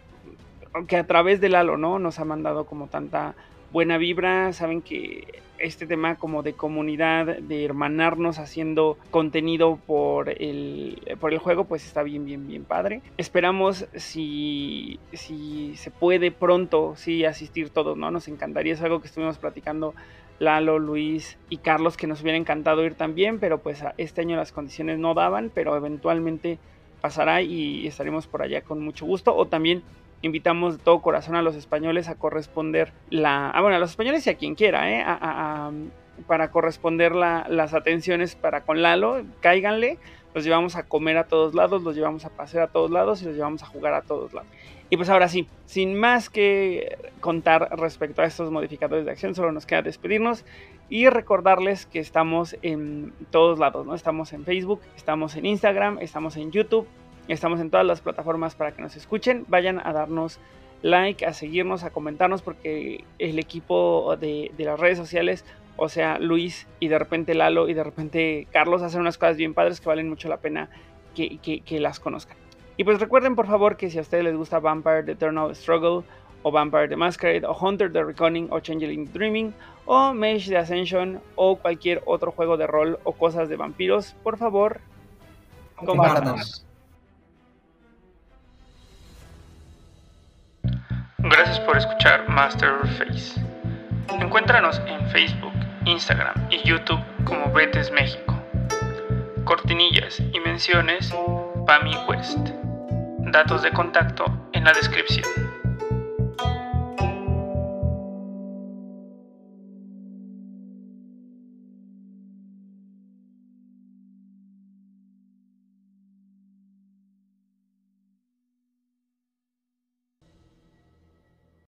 que a través del halo, ¿no? Nos ha mandado como tanta buena vibra, saben que este tema como de comunidad, de hermanarnos haciendo contenido por el, por el juego, pues está bien, bien, bien padre. Esperamos si, si se puede pronto, sí, asistir todos, ¿no? Nos encantaría, es algo que estuvimos platicando Lalo, Luis y Carlos, que nos hubiera encantado ir también, pero pues este año las condiciones no daban, pero eventualmente pasará y estaremos por allá con mucho gusto. O también invitamos de todo corazón a los españoles a corresponder la... Ah, bueno, a los españoles y a quien quiera, ¿eh? para corresponder las atenciones para con Lalo, cáiganle, los llevamos a comer a todos lados, los llevamos a pasear a todos lados y los llevamos a jugar a todos lados. Y pues ahora sí, sin más que contar respecto a estos modificadores de acción, solo nos queda despedirnos y recordarles que estamos en todos lados, ¿no? Estamos en Facebook, estamos en Instagram, estamos en YouTube, estamos en todas las plataformas para que nos escuchen. Vayan a darnos like, a seguirnos, a comentarnos, porque el equipo de, las redes sociales, o sea, Luis y de repente Lalo y de repente Carlos hacen unas cosas bien padres que valen mucho la pena que, las conozcan. Y pues recuerden por favor que si a ustedes les gusta Vampire The Eternal Struggle, o Vampire The Masquerade, o Hunter The Reckoning, o Changeling Dreaming, o Mage The Ascension, o cualquier otro juego de rol o cosas de vampiros, por favor, compártanos. Gracias por escuchar Master Face. Encuéntranos en Facebook, Instagram y YouTube como Betes México. Cortinillas y menciones Pami West. Datos de contacto en la descripción.